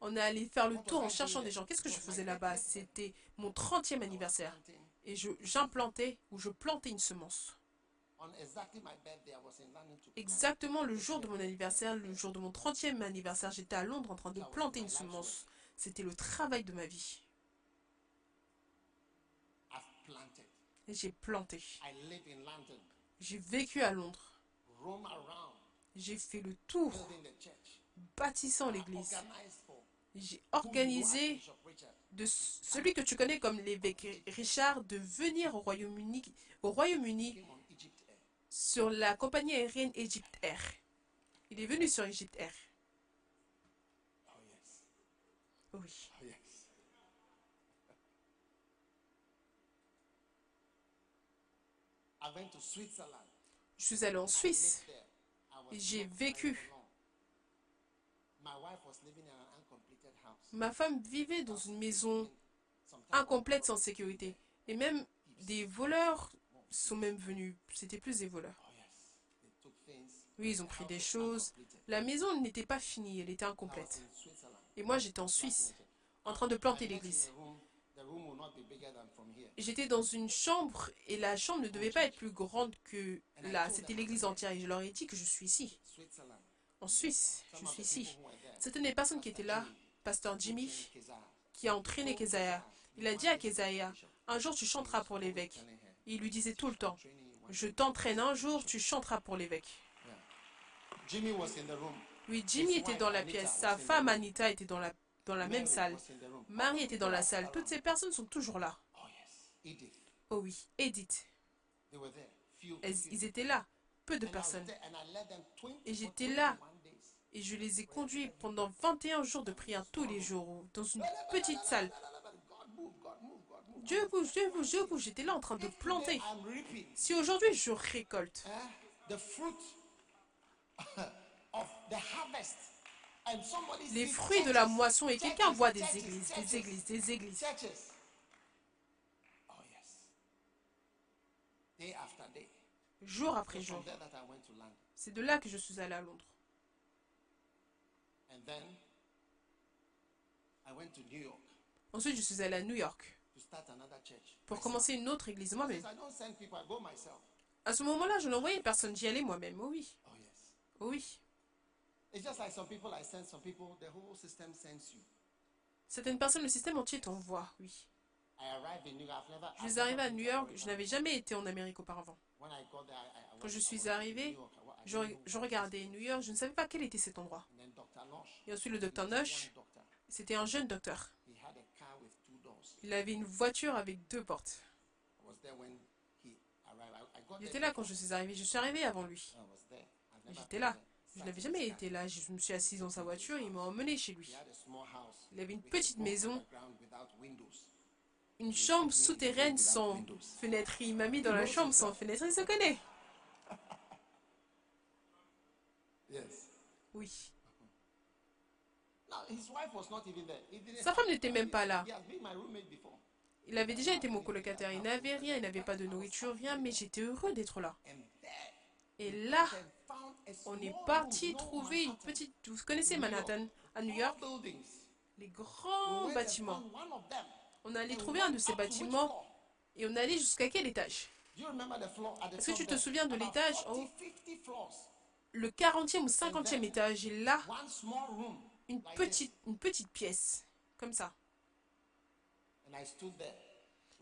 On est allé faire le tour en cherchant des gens. Qu'est-ce que je faisais là-bas? C'était mon 30e anniversaire. Et j'implantais ou je plantais une semence. Exactement le jour de mon anniversaire, le jour de mon 30e anniversaire, j'étais à Londres en train de planter une semence. C'était le travail de ma vie. Et j'ai planté. J'ai vécu à Londres. J'ai fait le tour, bâtissant l'église. J'ai organisé de celui que tu connais comme l'évêque Richard de venir au Royaume-Uni au Royaume-Uni sur la compagnie aérienne Egypt Air. Il est venu sur Egypt Air. Oh, oui. Oh, Je suis allé en Suisse. J'ai vécu. Ma femme vivait dans une maison incomplète sans sécurité. Et même des voleurs sont même venus. C'était plus des voleurs. Oui, ils ont pris des choses. La maison n'était pas finie, elle était incomplète. Et moi, j'étais en Suisse, en train de planter l'église. J'étais dans une chambre et la chambre ne devait pas être plus grande que là. C'était l'église entière et je leur ai dit que je suis ici. En Suisse, je suis ici. C'était une des personnes qui étaient là, pasteur Jimmy, qui a entraîné Kezaïa. Il a dit à Kezaïa, un jour tu chanteras pour l'évêque. Il lui disait tout le temps, je t'entraîne un jour, tu chanteras pour l'évêque. Oui, Jimmy était dans la pièce. Sa femme Anita était dans la, même salle. Marie était dans la salle. Toutes ces personnes sont toujours là. Oh oui, Edith. ils étaient là, peu de personnes. Et j'étais là et je les ai conduits pendant 21 jours de prière tous les jours dans une petite salle. Dieu bouge, Dieu bouge, Dieu bouge. J'étais là en train de planter. Si aujourd'hui je récolte les fruits de la moisson et quelqu'un voit des églises, des églises, des églises. Jour après jour. C'est de là que je suis allé à Londres. Ensuite, je suis allé à New York pour commencer une autre église moi-même. À ce moment-là, je n'envoyais personne, j'y allais moi-même. Oh oui. Oh oui. Certaines personnes, le système entier t'envoie, oui. Je suis arrivé à New York, je n'avais jamais été en Amérique auparavant. Quand je suis arrivé, je, je, regardais New York, je ne savais pas quel était cet endroit. Et ensuite le docteur Nosh, c'était un jeune docteur. Il avait une voiture avec deux portes. Il était là quand je suis arrivé. Je suis arrivé avant lui. J'étais là. Je n'avais jamais été là. Je me suis assis dans sa voiture et il m'a emmené chez lui. Il avait une petite maison, une chambre souterraine sans fenêtre. Il m'a mis dans la chambre sans fenêtre. Il se connaît. Oui. Sa femme n'était même pas là. Il avait déjà été mon colocataire. Il n'avait rien, il n'avait pas de nourriture, rien, mais j'étais heureux d'être là. Et là, on est parti trouver une petite... Vous connaissez Manhattan, à New York? Les grands bâtiments. On allait trouver un de ces bâtiments et on allait jusqu'à quel étage? Est-ce que tu te souviens de l'étage Le 40e ou 50e étage. Et là, une petite, une petite pièce, comme ça.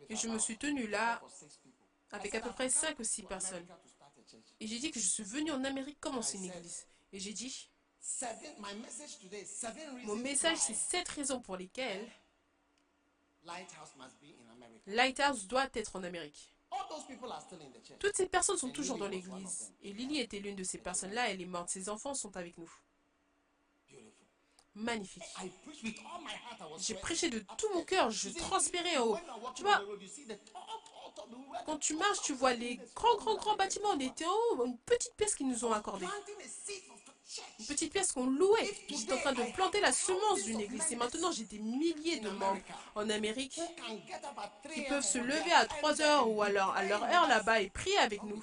Et je me suis tenu là avec à peu près 5 ou 6 personnes. Et j'ai dit que je suis venu en Amérique commencer une église. Et j'ai dit, mon message, c'est sept raisons pour lesquelles Lighthouse doit être en Amérique. Toutes ces personnes sont toujours dans l'église. Et Lily était l'une de ces personnes-là. Elle est morte. Ses enfants sont avec nous magnifique. J'ai prêché de tout mon cœur, je transpirais en haut. Tu vois, quand tu marches, tu vois les grands, grands, grands bâtiments. On était en haut, une petite pièce qu'ils nous ont accordée. Une petite pièce qu'on louait. J'étais en train de planter la semence d'une église. Et maintenant, j'ai des milliers de membres en Amérique qui peuvent se lever à 3 heures ou leur, à leur heure là-bas et prier avec nous.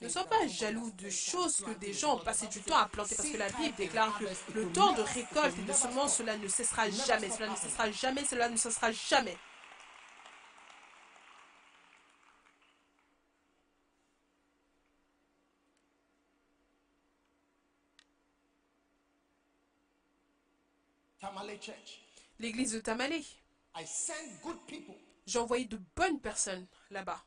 Ne sois pas jaloux de choses que des gens ont passé du temps à planter parce que la Bible déclare que le temps de récolte et de semence, cela ne cessera jamais. Cela ne cessera jamais. Cela ne cessera jamais. L'église de Tamale. J'ai envoyé de bonnes personnes là-bas.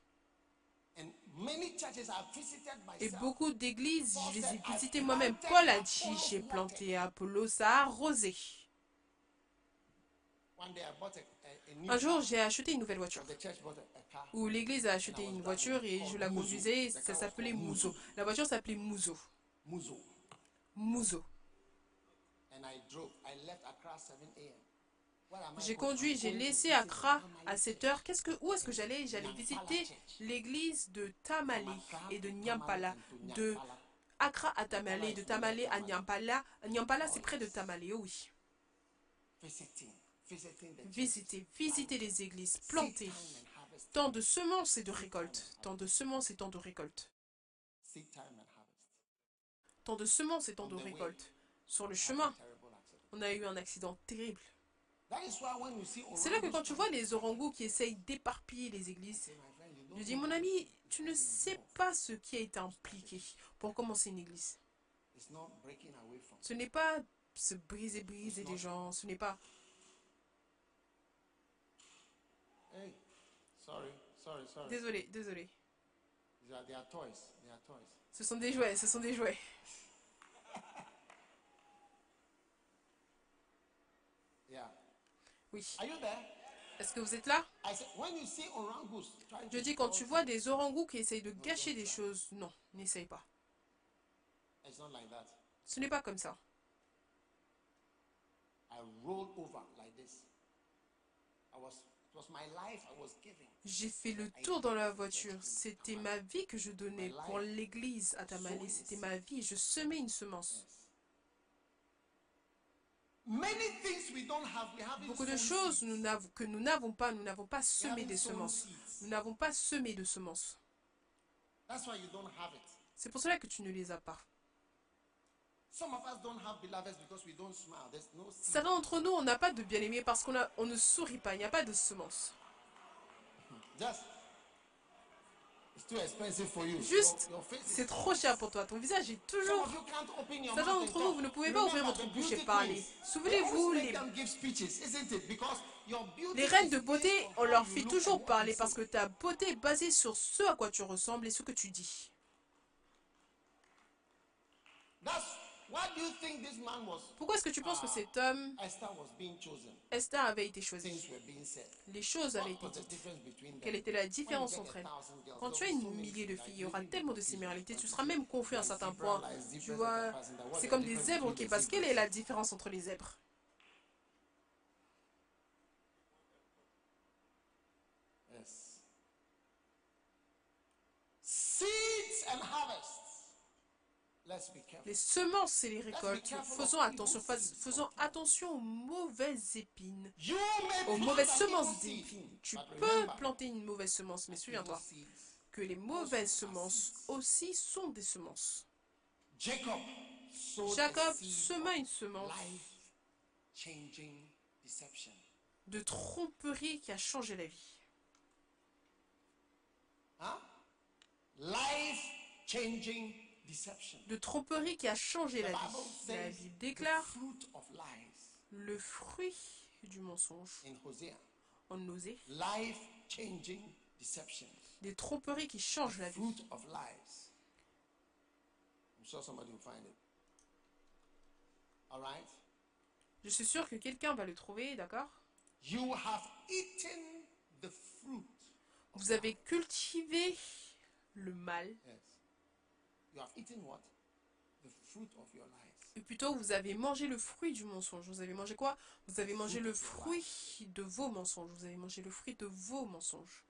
Et beaucoup d'églises, je les ai visitées moi-même. Paul a dit, j'ai planté Apollo, ça a arrosé. Un jour, j'ai acheté une nouvelle voiture. Ou l'église a acheté une voiture et je la conduisais. Ça s'appelait Mouzo. La voiture s'appelait Mouzo. Mouzo. J'ai conduit, j'ai laissé Accra à 7 heures. Qu'est-ce que, où est-ce que j'allais? J'allais visiter l'église de Tamale et de Nyampala. De Accra à Tamale, de Tamale à Nyampala. Nyampala, c'est près de Tamale, oh oui. Visiter, visiter les églises, planter. Tant de semences et de récoltes. Tant de semences et tant de récoltes. Tant de semences et tant de récoltes. Sur le chemin, on a eu un accident terrible. C'est là que quand tu vois les orangous qui essayent d'éparpiller les églises, je dis, mon ami, tu ne sais pas ce qui a été impliqué pour commencer une église. Ce n'est pas se briser, briser les gens, ce n'est pas... Désolé, désolé. Ce sont des jouets, ce sont des jouets. Oui. Est-ce que vous êtes là? Je dis quand tu vois des orangous qui essayent de gâcher des choses, non, n'essaye pas. Ce n'est pas comme ça. J'ai fait le tour dans la voiture. C'était ma vie que je donnais pour l'église à Tamale. C'était ma vie. Je semais une semence. Beaucoup de choses que nous n'avons pas, nous n'avons pas semé des semences. Nous n'avons pas semé de semences. C'est pour cela que tu ne les as pas. Certains d'entre nous, on n'a pas de bien-aimés parce qu'on on ne sourit pas, il n'y a pas de semences. Juste, c'est trop cher pour toi. Ton visage est toujours... Certains d'entre vous, vous ne pouvez pas ouvrir votre bouche et parler. Souvenez-vous, les... les reines de beauté, on leur fait toujours parler parce que ta beauté est basée sur ce à quoi tu ressembles et ce que tu dis. Pourquoi est-ce que tu penses que cet homme, Esther avait été choisi Les choses avaient été dites. Quelle était la différence entre elles? Quand tu as une millier de filles, il y aura tellement de similarités, tu seras même confus à un certain point. Tu vois, c'est comme des zèbres qui passent. Quelle est la différence entre les zèbres Seeds and harvest. Les semences et les récoltes. Faisons attention, faisons attention aux mauvaises épines, aux mauvaises semences d'épines. Tu peux planter une mauvaise semence, mais souviens-toi que les mauvaises semences aussi sont des semences. Jacob sema une semence de tromperie qui a changé la vie. Life changing de tromperie qui a changé la vie. La Bible déclare le fruit du mensonge. En Osée. Des tromperies qui changent la vie. Je suis sûr que quelqu'un va le trouver, d'accord? Vous avez cultivé le mal. Et plutôt, vous avez mangé le fruit du mensonge. Vous avez mangé quoi? Vous avez mangé le fruit de vos mensonges. Vous avez mangé le fruit de vos mensonges.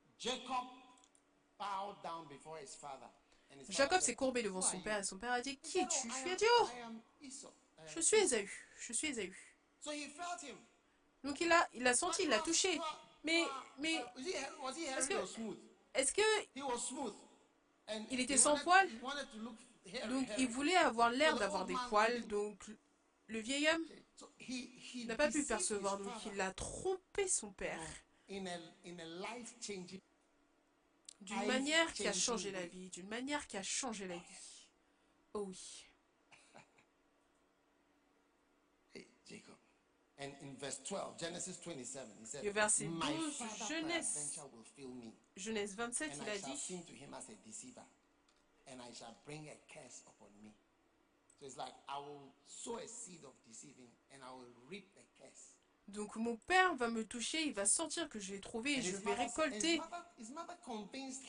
Jacob s'est courbé devant son père et son père a dit Qui es-tu? Je lui ai dit Oh Je suis Esaü. Je suis Esaü. Donc il a, il a senti, il l'a touché. Mais, mais, est-ce que, est-ce que il était sans poils. Donc il voulait avoir l'air d'avoir des poils. Donc le vieil homme n'a pas pu percevoir. Donc il a trompé son père. D'une manière qui a changé la vie. D'une manière qui a changé la vie. Oh oui. Le verset 12, Genèse, Genèse 27, il a dit and I shall bring a curse upon me. So it's like I will sow a seed of deceiving and I will reap the curse. Donc mon père va me toucher, il va sentir que je l'ai trouvé et je vais récolter,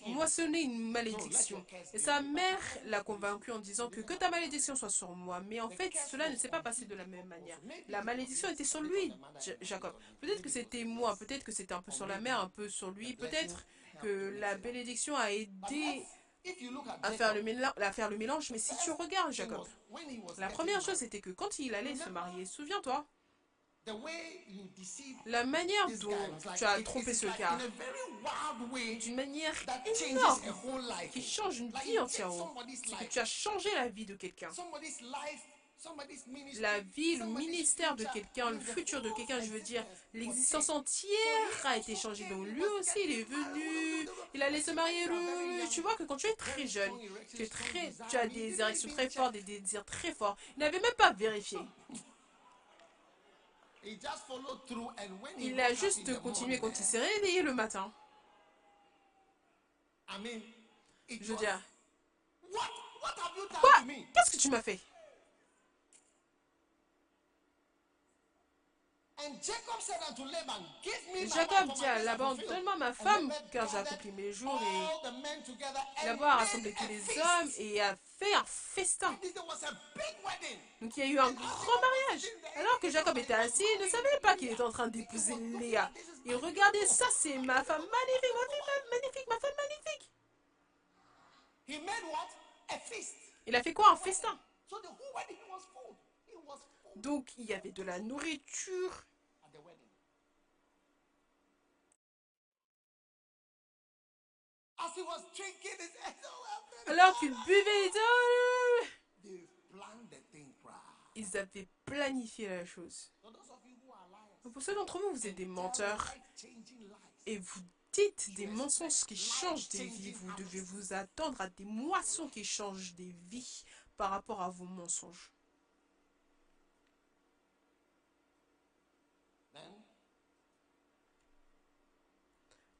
moissonner une malédiction. Et sa mère l'a convaincu en disant que que ta malédiction soit sur moi. Mais en fait, cela ne s'est pas passé de la même manière. La malédiction était sur lui, Jacob. Peut-être que c'était moi, peut-être que c'était un peu sur la mère, un peu sur lui. Peut-être que la bénédiction a aidé à faire, le mélange, à faire le mélange. Mais si tu regardes Jacob, la première chose c'était que quand il allait se marier, souviens-toi, la manière dont tu as trompé ce gars, d'une manière énorme, qui change une vie entièrement, c'est que tu as changé la vie de quelqu'un la vie, le ministère de quelqu'un, le futur de quelqu'un, je veux dire, l'existence entière a été changée. Donc lui aussi, il est venu, il allait se marier. Tu vois que quand tu es très jeune, tu, es très, tu as des érections très fortes, des désirs très forts. Il n'avait même pas vérifié. Il a juste continué quand il s'est réveillé le matin. Je veux dire, quoi? Qu'est-ce que tu m'as fait? Jacob dit à Laban, donne-moi ma femme, car j'ai accompli mes jours. Et Laban a rassemblé tous les hommes et a fait un festin. Donc il y a eu un grand mariage. Alors que Jacob était assis, il ne savait pas qu'il était en train d'épouser Léa. Il regardait ça, c'est ma femme magnifique, ma femme magnifique, ma femme magnifique. Il a fait quoi Un festin? Donc il y avait de la nourriture. Alors qu'il buvait, ils avaient planifié la chose. Pour ceux d'entre vous, vous êtes des menteurs. et vous dites des mensonges qui changent des vies. Vous devez vous attendre à des moissons qui changent des vies par rapport à vos mensonges.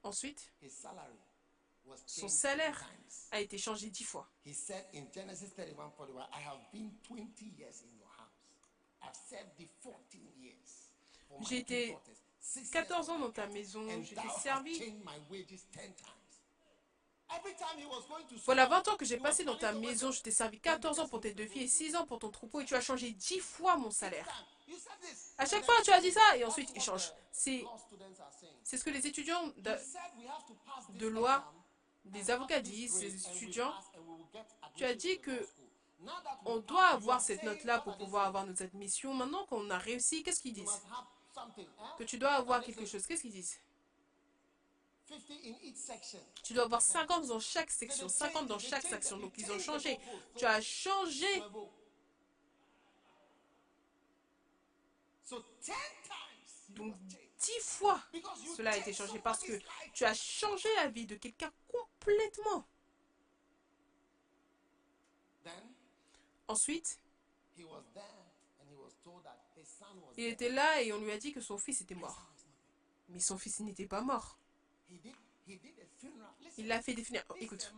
Ensuite, son salaire a été changé dix fois. J'ai été 14 ans dans ta maison, je t'ai servi. Voilà 20 ans que j'ai passé dans ta maison, je t'ai servi 14 ans pour tes deux filles et 6 ans pour ton troupeau et tu as changé 10 fois mon salaire. À chaque fois, tu as dit ça et ensuite il change. C'est ce que les étudiants de, de loi, des avocats disent, les étudiants. Tu as dit que on doit avoir cette note-là pour pouvoir avoir notre admission. Maintenant qu'on a réussi, qu'est-ce qu'ils disent? Que tu dois avoir quelque chose. Qu'est-ce qu'ils disent? Tu dois avoir 50 dans chaque section, 50 dans chaque section. Donc ils ont changé. Tu as changé. Donc 10 fois cela a été changé parce que tu as changé la vie de quelqu'un complètement. Ensuite, il était là et on lui a dit que son fils était mort. Mais son fils n'était pas mort. Il a fait des funérailles. écoute,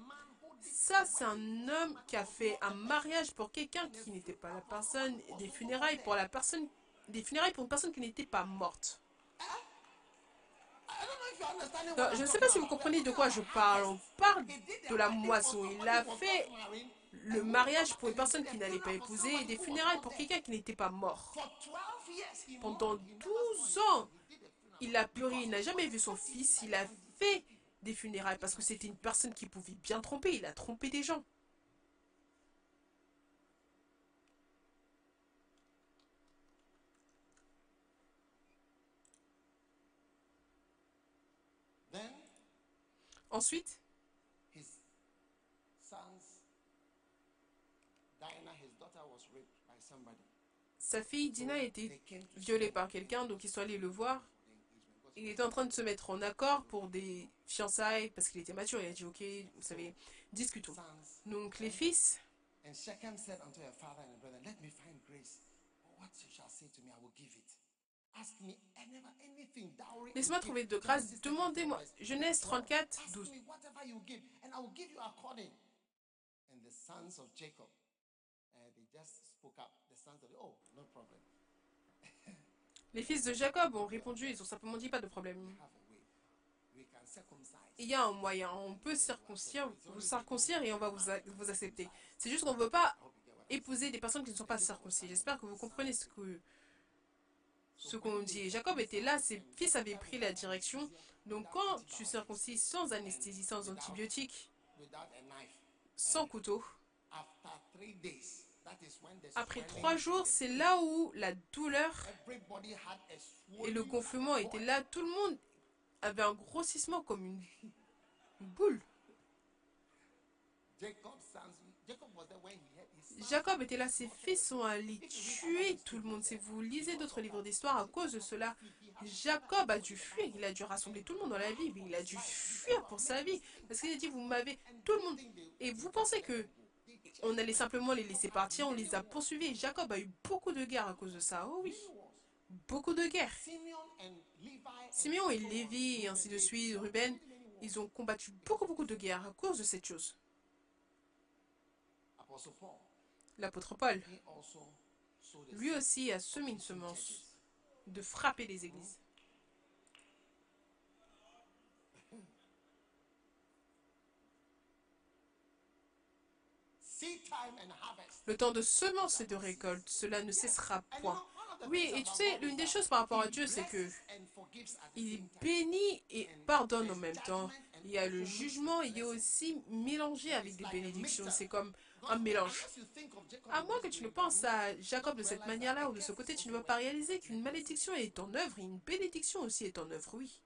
ça c'est un homme qui a fait un mariage pour quelqu'un qui n'était pas la personne, des funérailles pour la personne, des funérailles pour une personne qui n'était pas morte. Je ne sais pas si vous comprenez de quoi je parle. On parle de la moisson. Il a fait le mariage pour une personne qui n'allait pas épouser et des funérailles pour quelqu'un qui n'était pas mort. Pendant 12 ans, il a pleuré, il n'a jamais vu son fils, il a fait des funérailles parce que c'était une personne qui pouvait bien tromper, il a trompé des gens. Ensuite, sa fille Dina a été violée par quelqu'un, donc ils sont allés le voir. Il était en train de se mettre en accord pour des fiançailles parce qu'il était mature. Il a dit Ok, vous savez, discutons. Donc les fils? Laisse-moi trouver de grâce. Demandez-moi. Genèse 34, 12. Les fils de Jacob ont répondu, ils ont simplement dit pas de problème. Il y a un moyen, on peut circoncire, vous circoncire et on va vous, vous accepter. C'est juste qu'on ne veut pas épouser des personnes qui ne sont pas circoncis. J'espère que vous comprenez ce que ce qu'on dit. Jacob était là, ses fils avaient pris la direction. Donc quand tu circoncis sans anesthésie, sans antibiotiques, sans couteau, après trois jours, c'est là où la douleur et le gonflement étaient là. Tout le monde avait un grossissement comme une boule. Jacob était là, ses fils sont allés tuer tout le monde. Si vous lisez d'autres livres d'histoire, à cause de cela, Jacob a dû fuir. Il a dû rassembler tout le monde dans la vie, il a dû fuir pour sa vie. Parce qu'il a dit, vous m'avez... Tout le monde... Et vous pensez que on allait simplement les laisser partir, on les a poursuivis. Jacob a eu beaucoup de guerres à cause de ça. Oh oui, beaucoup de guerres. Simeon et Lévi ainsi de suite, Ruben, ils ont combattu beaucoup, beaucoup de guerres à cause de cette chose. L'apôtre Paul, lui aussi a semé une semence de frapper les églises. Le temps de semence et de récolte, cela ne cessera point. Oui, et tu sais, l'une des choses par rapport à Dieu, c'est que il bénit et pardonne en même temps. Il y a le jugement, il a aussi mélangé avec des bénédictions. C'est comme un mélange. À moins que tu ne penses à Jacob de cette manière-là ou de ce côté, tu ne vas pas réaliser qu'une malédiction est en œuvre et une bénédiction aussi est en œuvre, oui.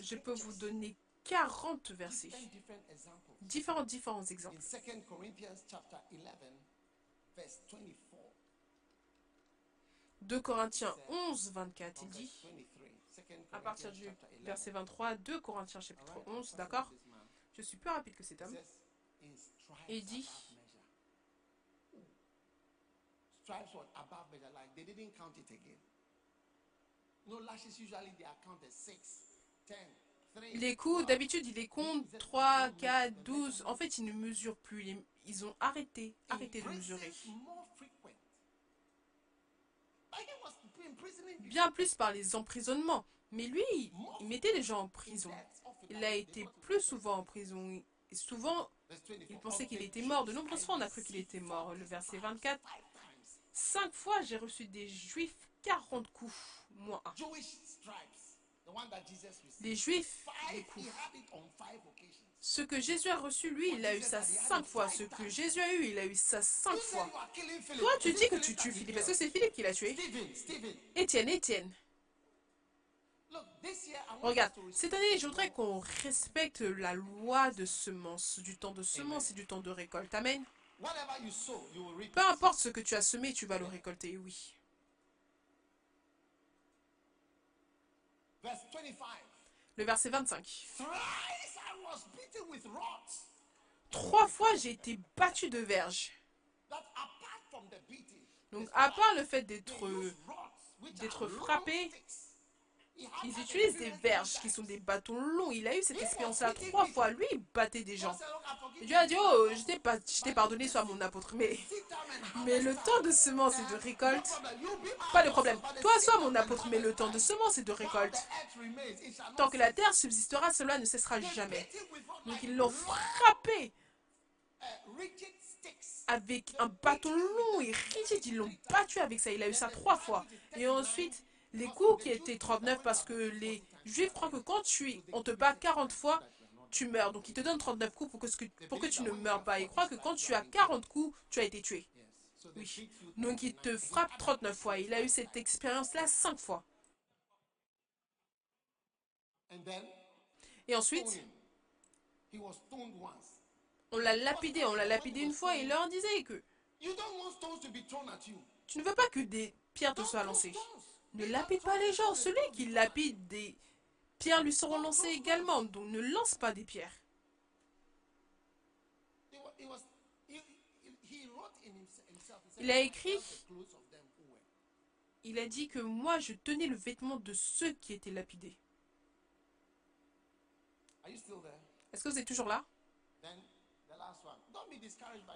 Je peux vous donner 40 versets. Différents, différents exemples. 2 Corinthiens 11, 24, il dit, à partir du verset 23, 2 Corinthiens chapitre 11, d'accord? Je suis plus rapide que cet homme. Et il dit, les coups, d'habitude, ils les comptent 3, 4, 12. En fait, ils ne mesurent plus. Ils ont arrêté, arrêté de mesurer. Bien plus par les emprisonnements. Mais lui, il mettait les gens en prison. Il a été plus souvent en prison. Et souvent, il pensait qu'il était mort. De nombreuses fois, on a cru qu'il était mort. Le verset 24. Cinq fois, j'ai reçu des juifs 40 coups, moi Les juifs, les coups. Ce que Jésus a reçu, lui, il a eu ça cinq fois. Ce que Jésus a eu, il a eu ça cinq fois. Toi, tu dis que tu tues Philippe. Est-ce que c'est Philippe qui l'a tué Étienne, Étienne. Regarde, cette année, je voudrais qu'on respecte la loi de semence, du temps de semence et du temps de récolte. Amen. Peu importe ce que tu as semé, tu vas le récolter, oui. Le verset 25. Trois fois, j'ai été battu de verge. Donc, à part le fait d'être d'être frappé, ils utilisent des verges qui sont des bâtons longs. Il a eu cette expérience-là trois fois. Lui, il battait des gens. Dieu a dit, oh, je t'ai pardonné, sois mon apôtre. Mais, mais le temps de semence et de récolte, pas de problème. Toi, sois mon apôtre, mais le temps de semence et de récolte, tant que la terre subsistera, cela ne cessera jamais. Donc ils l'ont frappé avec un bâton long et rigide. Ils l'ont battu avec ça. Il a eu ça trois fois. Et ensuite, les coups qui étaient 39 parce que les juifs croient que quand tu, on te bat 40 fois, tu meurs. Donc ils te donnent 39 coups pour que, pour que tu ne meurs pas. Ils croient que quand tu as 40 coups, tu as été tué. Oui. Donc il te frappe 39 fois. Il a eu cette expérience-là 5 fois. Et ensuite, on l'a lapidé. On l'a lapidé une fois et il leur disait que tu ne veux pas que des pierres te soient lancées. Ne lapide pas les gens. Celui qui lapide des pierres lui seront lancées également. Donc ne lance pas des pierres. Il a écrit, il a dit que moi je tenais le vêtement de ceux qui étaient lapidés. Est-ce que vous êtes toujours là?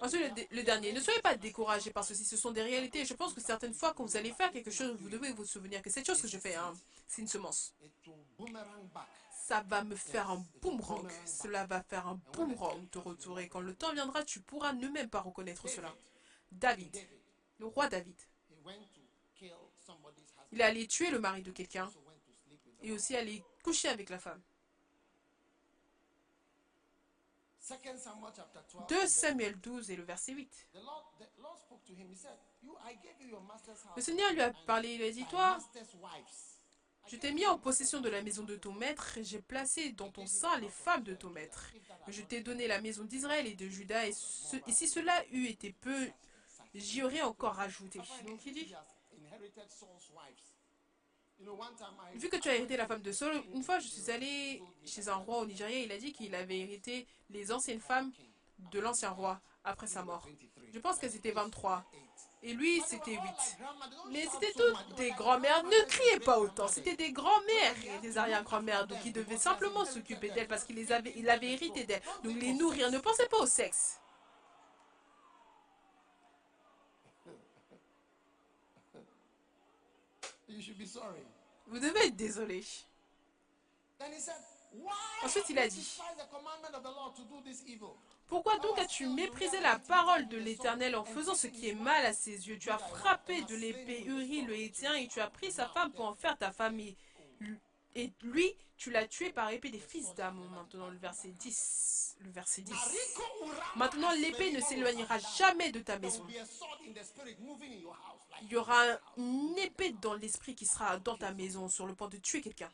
Ensuite, le, dernier, ne soyez pas découragés par ceci, ce sont des réalités. Je pense que certaines fois, quand vous allez faire quelque chose, vous devez vous souvenir que cette chose que je fais, hein, c'est une semence. Ça va me faire un boomerang. Cela va faire un boomerang de retour. Et quand le temps viendra, tu pourras ne même pas reconnaître cela. David, le roi David, il est allé tuer le mari de quelqu'un et aussi aller coucher avec la femme. 2 Samuel 12 et le verset 8. Le Seigneur lui a parlé, il a dit, toi, je t'ai mis en possession de la maison de ton maître et j'ai placé dans ton sein les femmes de ton maître. Je t'ai donné la maison d'Israël et de Juda et, et, si cela eût été peu, j'y aurais encore rajouté. Donc il dit, Vu que tu as hérité la femme de Saul, une fois je suis allé chez un roi au Nigeria, il a dit qu'il avait hérité les anciennes femmes de l'ancien roi après sa mort. Je pense qu'elles étaient 23. Et lui, c'était 8. Mais c'était toutes des grands-mères. Ne criez pas autant. C'était des grands-mères et des arrière-grands-mères. Donc, il devait simplement s'occuper d'elles parce qu'il avait, avait hérité d'elles. Donc, les nourrir. Ne pensez pas au sexe. Vous devez être désolé. Ensuite, il a dit, pourquoi donc as-tu méprisé la parole de l'Éternel en faisant ce qui est mal à ses yeux? Tu as frappé de l'épée Uri le Hétien et tu as pris sa femme pour en faire ta famille. Et lui, tu l'as tué par épée des fils d'Amon. Maintenant, le verset 10. Le verset 10. Maintenant, l'épée ne s'éloignera jamais de ta maison. Il y aura une épée dans l'esprit qui sera dans ta maison sur le point de tuer quelqu'un.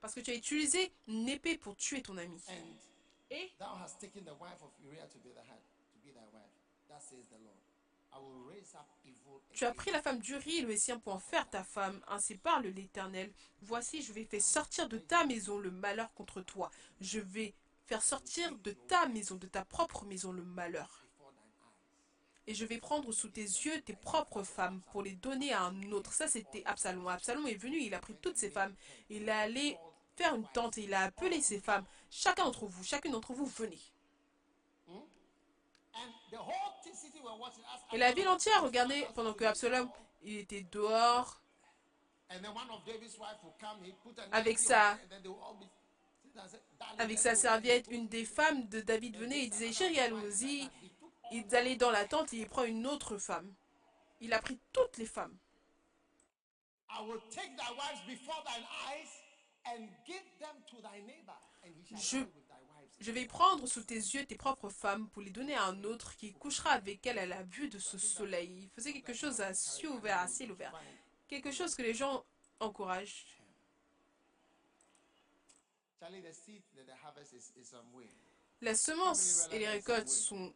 Parce que tu as utilisé une épée pour tuer ton ami. Et tu as pris la femme d'Uri, le Hessien, pour en faire ta femme. Ainsi parle l'Éternel. Voici, je vais faire sortir de ta maison le malheur contre toi. Je vais faire sortir de ta maison, de ta propre maison, le malheur. Et je vais prendre sous tes yeux tes propres femmes pour les donner à un autre. Ça, c'était Absalom. Absalom est venu, il a pris toutes ses femmes. Il est allé faire une tente et il a appelé ses femmes. Chacun d'entre vous, chacune d'entre vous, venez. Et la ville entière regardait pendant que Absalom, il était dehors avec sa, avec sa serviette. Une des femmes de David venait et disait, chérie, allons-y. Ils allaient dans la tente et il prend une autre femme. Il a pris toutes les femmes. Je, je vais prendre sous tes yeux tes propres femmes pour les donner à un autre qui couchera avec elle à la vue de ce soleil. Il faisait quelque chose à ciel ouvert, à ciel ouvert. Quelque chose que les gens encouragent. La semence et les récoltes sont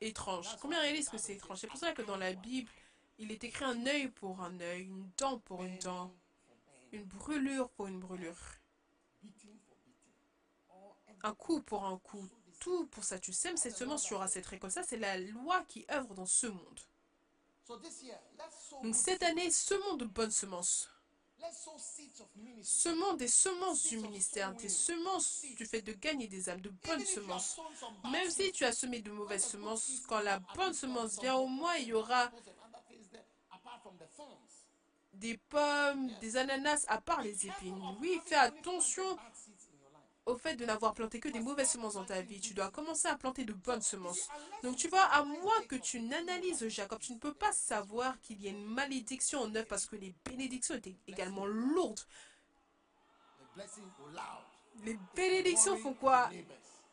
étranges. Combien réalise que c'est étrange? C'est pour ça que dans la Bible, il est écrit un œil pour un œil, une dent pour une dent, une brûlure pour une brûlure, un coup pour un coup, tout pour ça. Tu sèmes cette semence, auras cette récolte. C'est la loi qui œuvre dans ce monde. Donc cette année, semons de bonnes semences. Semons des semences du ministère, des semences du fait de gagner des âmes, de bonnes semences. Même si tu as semé de mauvaises semences, quand la bonne semence vient, au moins il y aura des pommes, des ananas, à part les épines. Oui, fais attention au fait de n'avoir planté que des mauvaises semences dans ta vie. Tu dois commencer à planter de bonnes semences. Donc tu vois, à moins que tu n'analyses Jacob, tu ne peux pas savoir qu'il y a une malédiction en œuvre parce que les bénédictions étaient également lourdes. Les bénédictions font quoi?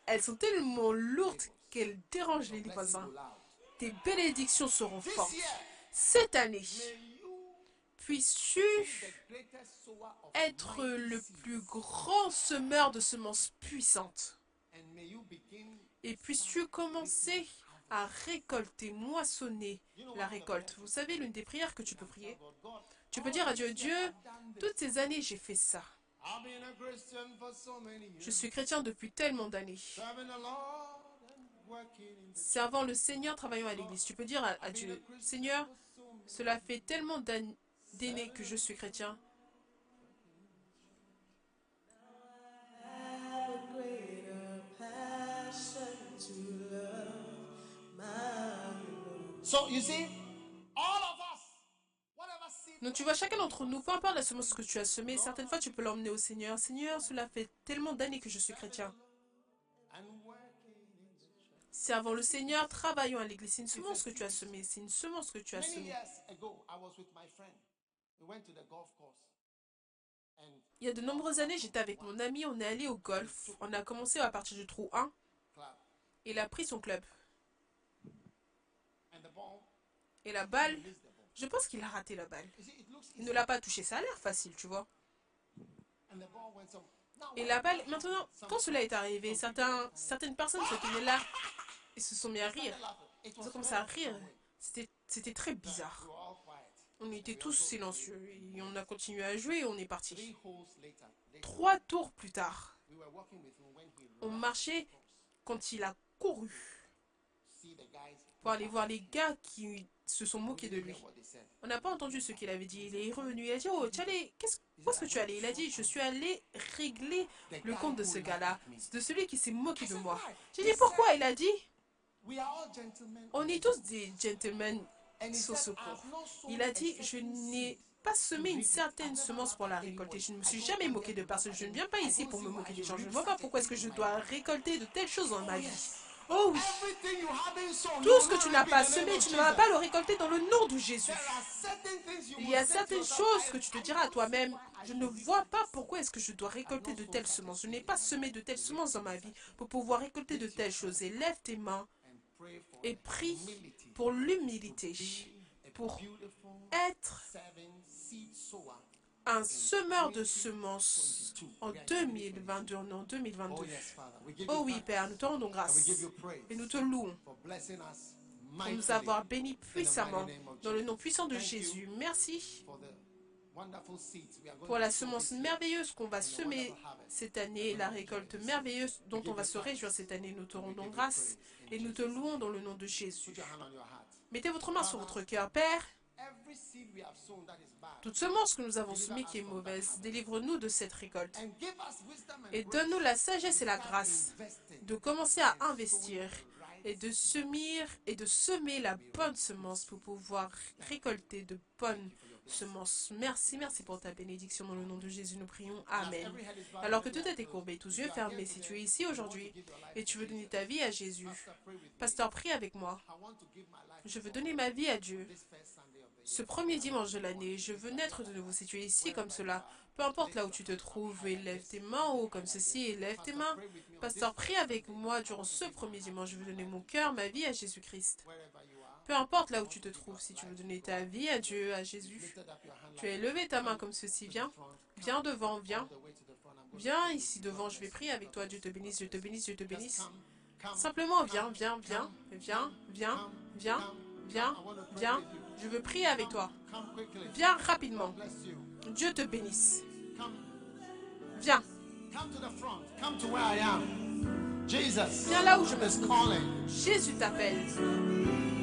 Elles sont tellement lourdes qu'elles dérangent les voisins. Tes bénédictions seront fortes. Cette année, puisses-tu être le plus grand semeur de semences puissantes. Et puisses-tu commencer à récolter, moissonner la récolte? Vous savez, l'une des prières que tu peux prier, tu peux dire à Dieu, Dieu, toutes ces années j'ai fait ça. Je suis chrétien depuis tellement d'années. Servant le Seigneur, travaillant à l'église. Tu peux dire à Dieu, Seigneur, cela fait tellement d'années que je suis chrétien. Donc tu vois, chacun d'entre nous, peu importe la semence que tu as semée, certaines fois tu peux l'emmener au Seigneur. Seigneur, cela fait tellement d'années que je suis chrétien. Servons le Seigneur, travaillons à l'église. C'est une semence que tu as semée. C'est une semence que tu as semée. Il y a de nombreuses années, j'étais avec mon ami, on est allé au golf. On a commencé à partir du trou 1. Il a pris son club. Et la balle, je pense qu'il a raté la balle. Il ne l'a pas touché. Ça a l'air facile, tu vois. Et la balle, maintenant, quand cela est arrivé, certains, certaines personnes se tenaient là et se sont mis à rire. Ils ont commencé à rire. C'était très bizarre. On était tous silencieux et on a continué à jouer et on est parti. Trois tours plus tard, ont marché quand il a couru pour aller voir les gars qui se sont moqués de lui. On n'a pas entendu ce qu'il avait dit. Il est revenu. Il a dit, oh, tu qu'est-ce, où est-ce que tu es allé? Il a dit, je suis allé régler le compte de ce gars-là, de celui qui s'est moqué de moi. J'ai dit, pourquoi? Il a dit, on est tous des gentlemen secours. Il a dit, je n'ai pas semé une certaine semence pour la récolter. Je ne me suis jamais moqué de personne. Je ne viens pas ici pour me moquer des gens. Je ne vois pas pourquoi est-ce que je dois récolter de telles choses dans ma vie. Oh oui. Tout ce que tu n'as pas semé, tu ne vas pas le récolter dans le nom de Jésus. Il y a certaines choses que tu te diras à toi-même, je ne vois pas pourquoi est-ce que je dois récolter de telles semences. Je n'ai pas semé de telles semences dans ma vie pour pouvoir récolter de telles choses. Et lève tes mains et prie pour l'humilité, pour être un semeur de semences en 2022, en 2022. Oh oui, Père, nous te rendons grâce et nous te louons pour nous avoir bénis puissamment dans le nom puissant de Jésus. Merci pour la semence merveilleuse qu'on va semer cette année, la récolte merveilleuse dont on va se réjouir cette année. Nous te rendons grâce et nous te louons dans le nom de Jésus. Mettez votre main sur votre cœur, Père. Toute semence que nous avons semée qui est mauvaise, délivre-nous de cette récolte. Et donne-nous la sagesse et la grâce de commencer à investir et de semer et de semer la bonne semence pour pouvoir récolter de bonnes semences. Merci, merci pour ta bénédiction dans le nom de Jésus. Nous prions. Amen. Alors que tout est courbé, tous yeux fermés, si tu es ici aujourd'hui et tu veux donner ta vie à Jésus, pasteur, prie avec moi. Je veux donner ma vie à Dieu ce premier dimanche de l'année, je veux naître de nouveau. Si tu es ici comme cela, peu importe là où tu te trouves, élève tes mains haut comme ceci, élève tes mains. Pasteur, prie avec moi durant ce premier dimanche. Je veux donner mon cœur, ma vie à Jésus-Christ. Peu importe là où tu te trouves, si tu veux donner ta vie à Dieu, à Jésus, tu as élevé ta main comme ceci. Viens, viens devant, viens. Viens ici devant, je vais prier avec toi. Dieu te bénisse, Dieu te bénisse, Dieu te bénisse. Simplement, viens, viens, viens, viens, viens, viens, viens, viens. Je veux prier avec toi. Viens rapidement. Dieu te bénisse. Viens. Viens là où je me trouve. Jésus t'appelle.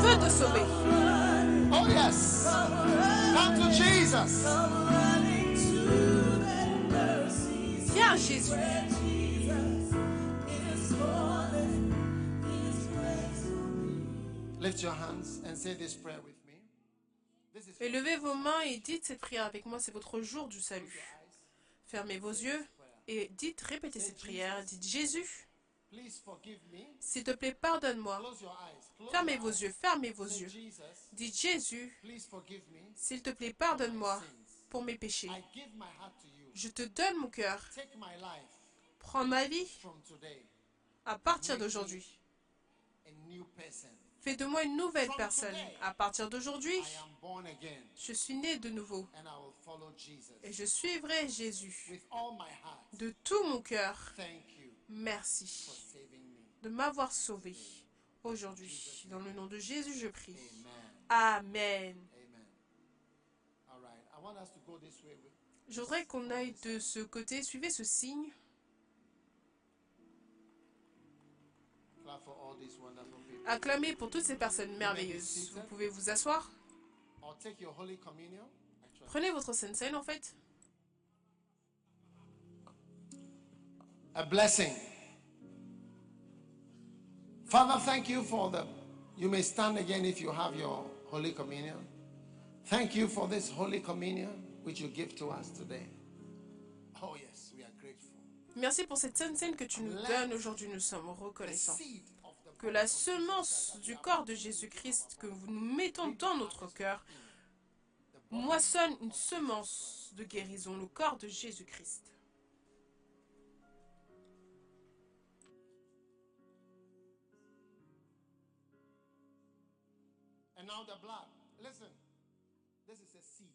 Veut te sauver. Oh yes. Come to Jesus. Viens à Jésus. Lift your hands and say this prayer with me. This is Et levez vos mains et dites cette prière avec moi. C'est votre jour du salut. Fermez vos yeux et dites, répétez cette prière. Dites Jésus. S'il te plaît, pardonne-moi. Fermez vos yeux, fermez vos yeux. Dites Jésus, s'il te plaît, pardonne-moi pour mes péchés. Je te donne mon cœur. Prends ma vie à partir d'aujourd'hui. Fais de moi une nouvelle personne. À partir d'aujourd'hui, je suis né de nouveau et je suivrai Jésus de tout mon cœur. Merci de m'avoir sauvé aujourd'hui. Dans le nom de Jésus, je prie. Amen. Je voudrais qu'on aille de ce côté. Suivez ce signe. Acclamez pour toutes ces personnes merveilleuses. Vous pouvez vous asseoir. Prenez votre Sainte-Seine en fait. A blessing. Father, thank you for the. You may stand again if you have your Holy Communion. Thank you for this Holy Communion which you give to us today. Oh, yes, we are grateful. Merci pour cette sainte scène que tu nous donnes aujourd'hui. Nous sommes reconnaissants. Que la semence du corps de Jésus-Christ que nous mettons dans notre cœur moissonne une semence de guérison, le corps de Jésus-Christ. And now the blood. Listen, this is a seed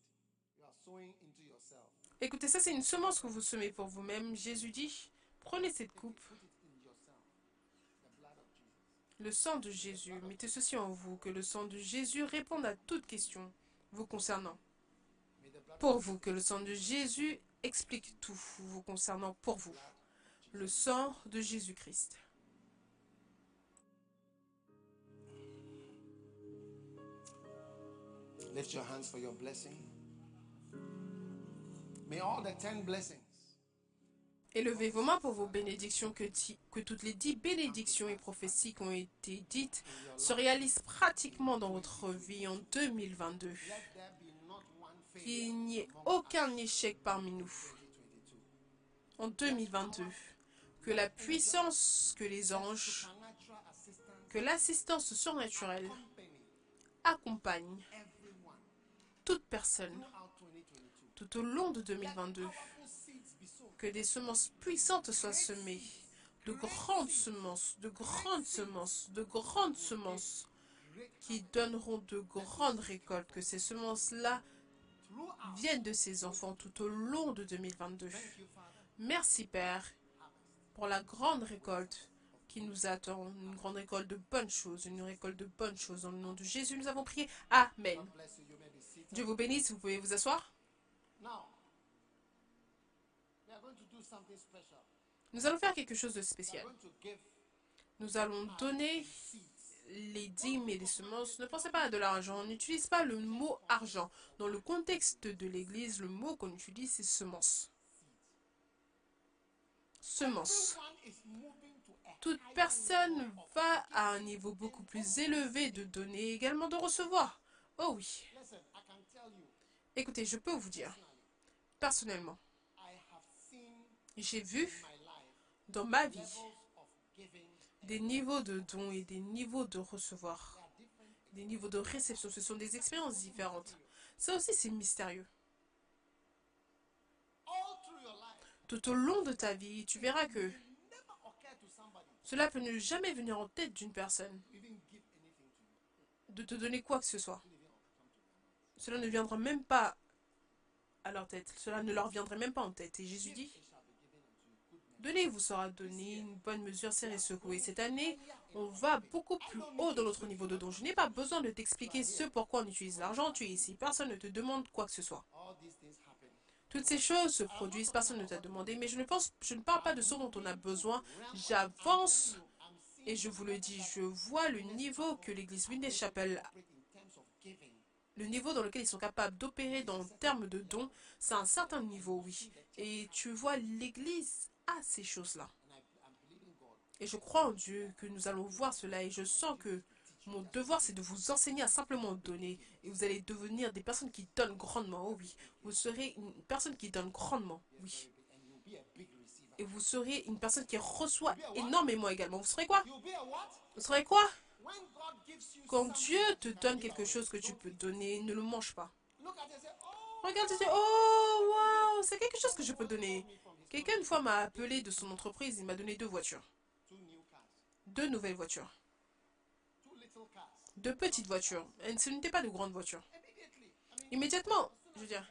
you are sowing into yourself. Écoutez, ça c'est une semence que vous semez pour vous-même. Jésus dit, prenez cette coupe. Le sang de Jésus, mettez ceci en vous, que le sang de Jésus réponde à toute question vous concernant. Pour vous, que le sang de Jésus explique tout vous concernant pour vous. Le sang de Jésus-Christ. Lift your hands for your blessing. May all the ten blessings Élevez vos mains pour vos bénédictions, que, que, toutes les dix bénédictions et prophéties qui ont été dites se réalisent pratiquement dans votre vie en 2022. Qu'il n'y ait aucun échec parmi nous en 2022. Que la puissance, que les anges, que l'assistance surnaturelle accompagne toute personne tout au long de 2022. Que des semences puissantes soient semées, de grandes semences, de grandes semences, de grandes semences qui donneront de grandes récoltes. Que ces semences-là viennent de ces enfants tout au long de 2022. Merci Père pour la grande récolte qui nous attend, une grande récolte de bonnes choses, une récolte de bonnes choses. Dans le nom de Jésus, nous avons prié. Amen. Dieu vous bénisse, vous pouvez vous asseoir. Nous allons faire quelque chose de spécial. Nous allons donner les dîmes et les semences. Ne pensez pas à de l'argent. On n'utilise pas le mot argent. Dans le contexte de l'Église, le mot qu'on utilise, c'est semence. Semence. Toute personne va à un niveau beaucoup plus élevé de donner et également de recevoir. Oh oui. Écoutez, je peux vous dire, personnellement, j'ai vu dans ma vie des niveaux de dons et des niveaux de recevoir, des niveaux de réception. Ce sont des expériences différentes. Ça aussi, c'est mystérieux. Tout au long de ta vie, tu verras que cela peut ne jamais venir en tête d'une personne de te donner quoi que ce soit. Cela ne viendra même pas à leur tête. Cela ne leur viendrait même pas en tête. Et Jésus dit, Donnez vous sera donné, une bonne mesure serrée secouée. Cette année, on va beaucoup plus haut dans notre niveau de don. Je n'ai pas besoin de t'expliquer ce pourquoi on utilise l'argent. Tu es ici. Personne ne te demande quoi que ce soit. Toutes ces choses se produisent, personne ne t'a demandé, mais je ne, pense, je ne parle pas de ce dont on a besoin. J'avance et je vous le dis, je vois le niveau que l'église Windy Chapel le niveau dans lequel ils sont capables d'opérer dans le terme de dons, c'est un certain niveau, oui. Et tu vois, l'Église a ces choses-là. Et je crois en Dieu que nous allons voir cela et je sens que mon devoir, c'est de vous enseigner à simplement donner. Et vous allez devenir des personnes qui donnent grandement. Oh oui, vous serez une personne qui donne grandement. Oui. Et vous serez une personne qui reçoit énormément également. Vous serez quoi? Vous serez quoi? Quand Dieu te donne quelque chose que tu peux donner, ne le mange pas. Regarde et dis, oh, wow, c'est quelque chose que je peux donner. Quelqu'un une fois m'a appelé de son entreprise, il m'a donné deux voitures. Deux nouvelles voitures. Deux petites voitures. Et ce n'était pas de grandes voitures. Immédiatement, je veux dire,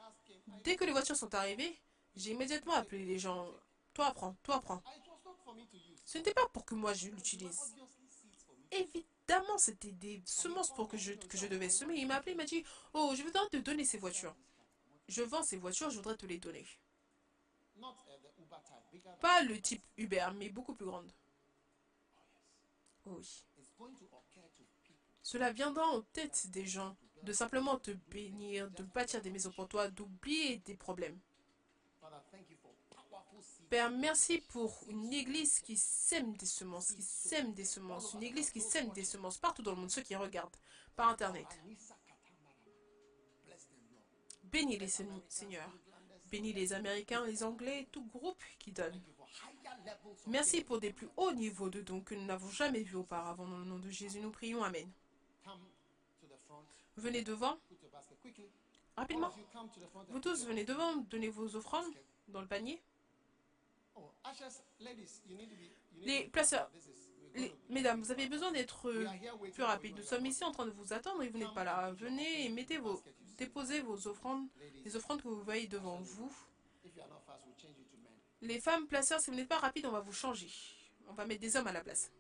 dès que les voitures sont arrivées, j'ai immédiatement appelé les gens. Toi, prends, toi, prends. Ce n'était pas pour que moi je l'utilise. Évidemment, c'était des semences pour que je, que je devais semer. Il m'a appelé, il m'a dit, oh, je voudrais te donner ces voitures. Je vends ces voitures, je voudrais te les donner. Pas le type Uber, mais beaucoup plus grande. Oh oui. Cela viendra en tête des gens de simplement te bénir, de bâtir des maisons pour toi, d'oublier des problèmes. Père, merci pour une église qui sème des semences, qui sème des semences, une église qui sème des semences partout dans le monde, ceux qui regardent par Internet. Bénis les seigneurs, bénis les Américains, les Anglais, tout groupe qui donne. Merci pour des plus hauts niveaux de dons que nous n'avons jamais vus auparavant. Dans le nom de Jésus, nous prions. Amen. Venez devant. Rapidement. Vous tous venez devant, donnez vos offrandes dans le panier. Les placeurs, mesdames, vous avez besoin d'être plus rapide. Nous sommes ici en train de vous attendre et vous n'êtes pas là. Venez et mettez vos, déposez vos offrandes, les offrandes que vous voyez devant vous. Les femmes placeurs, si vous n'êtes pas rapide, on va vous changer. On va mettre des hommes à la place.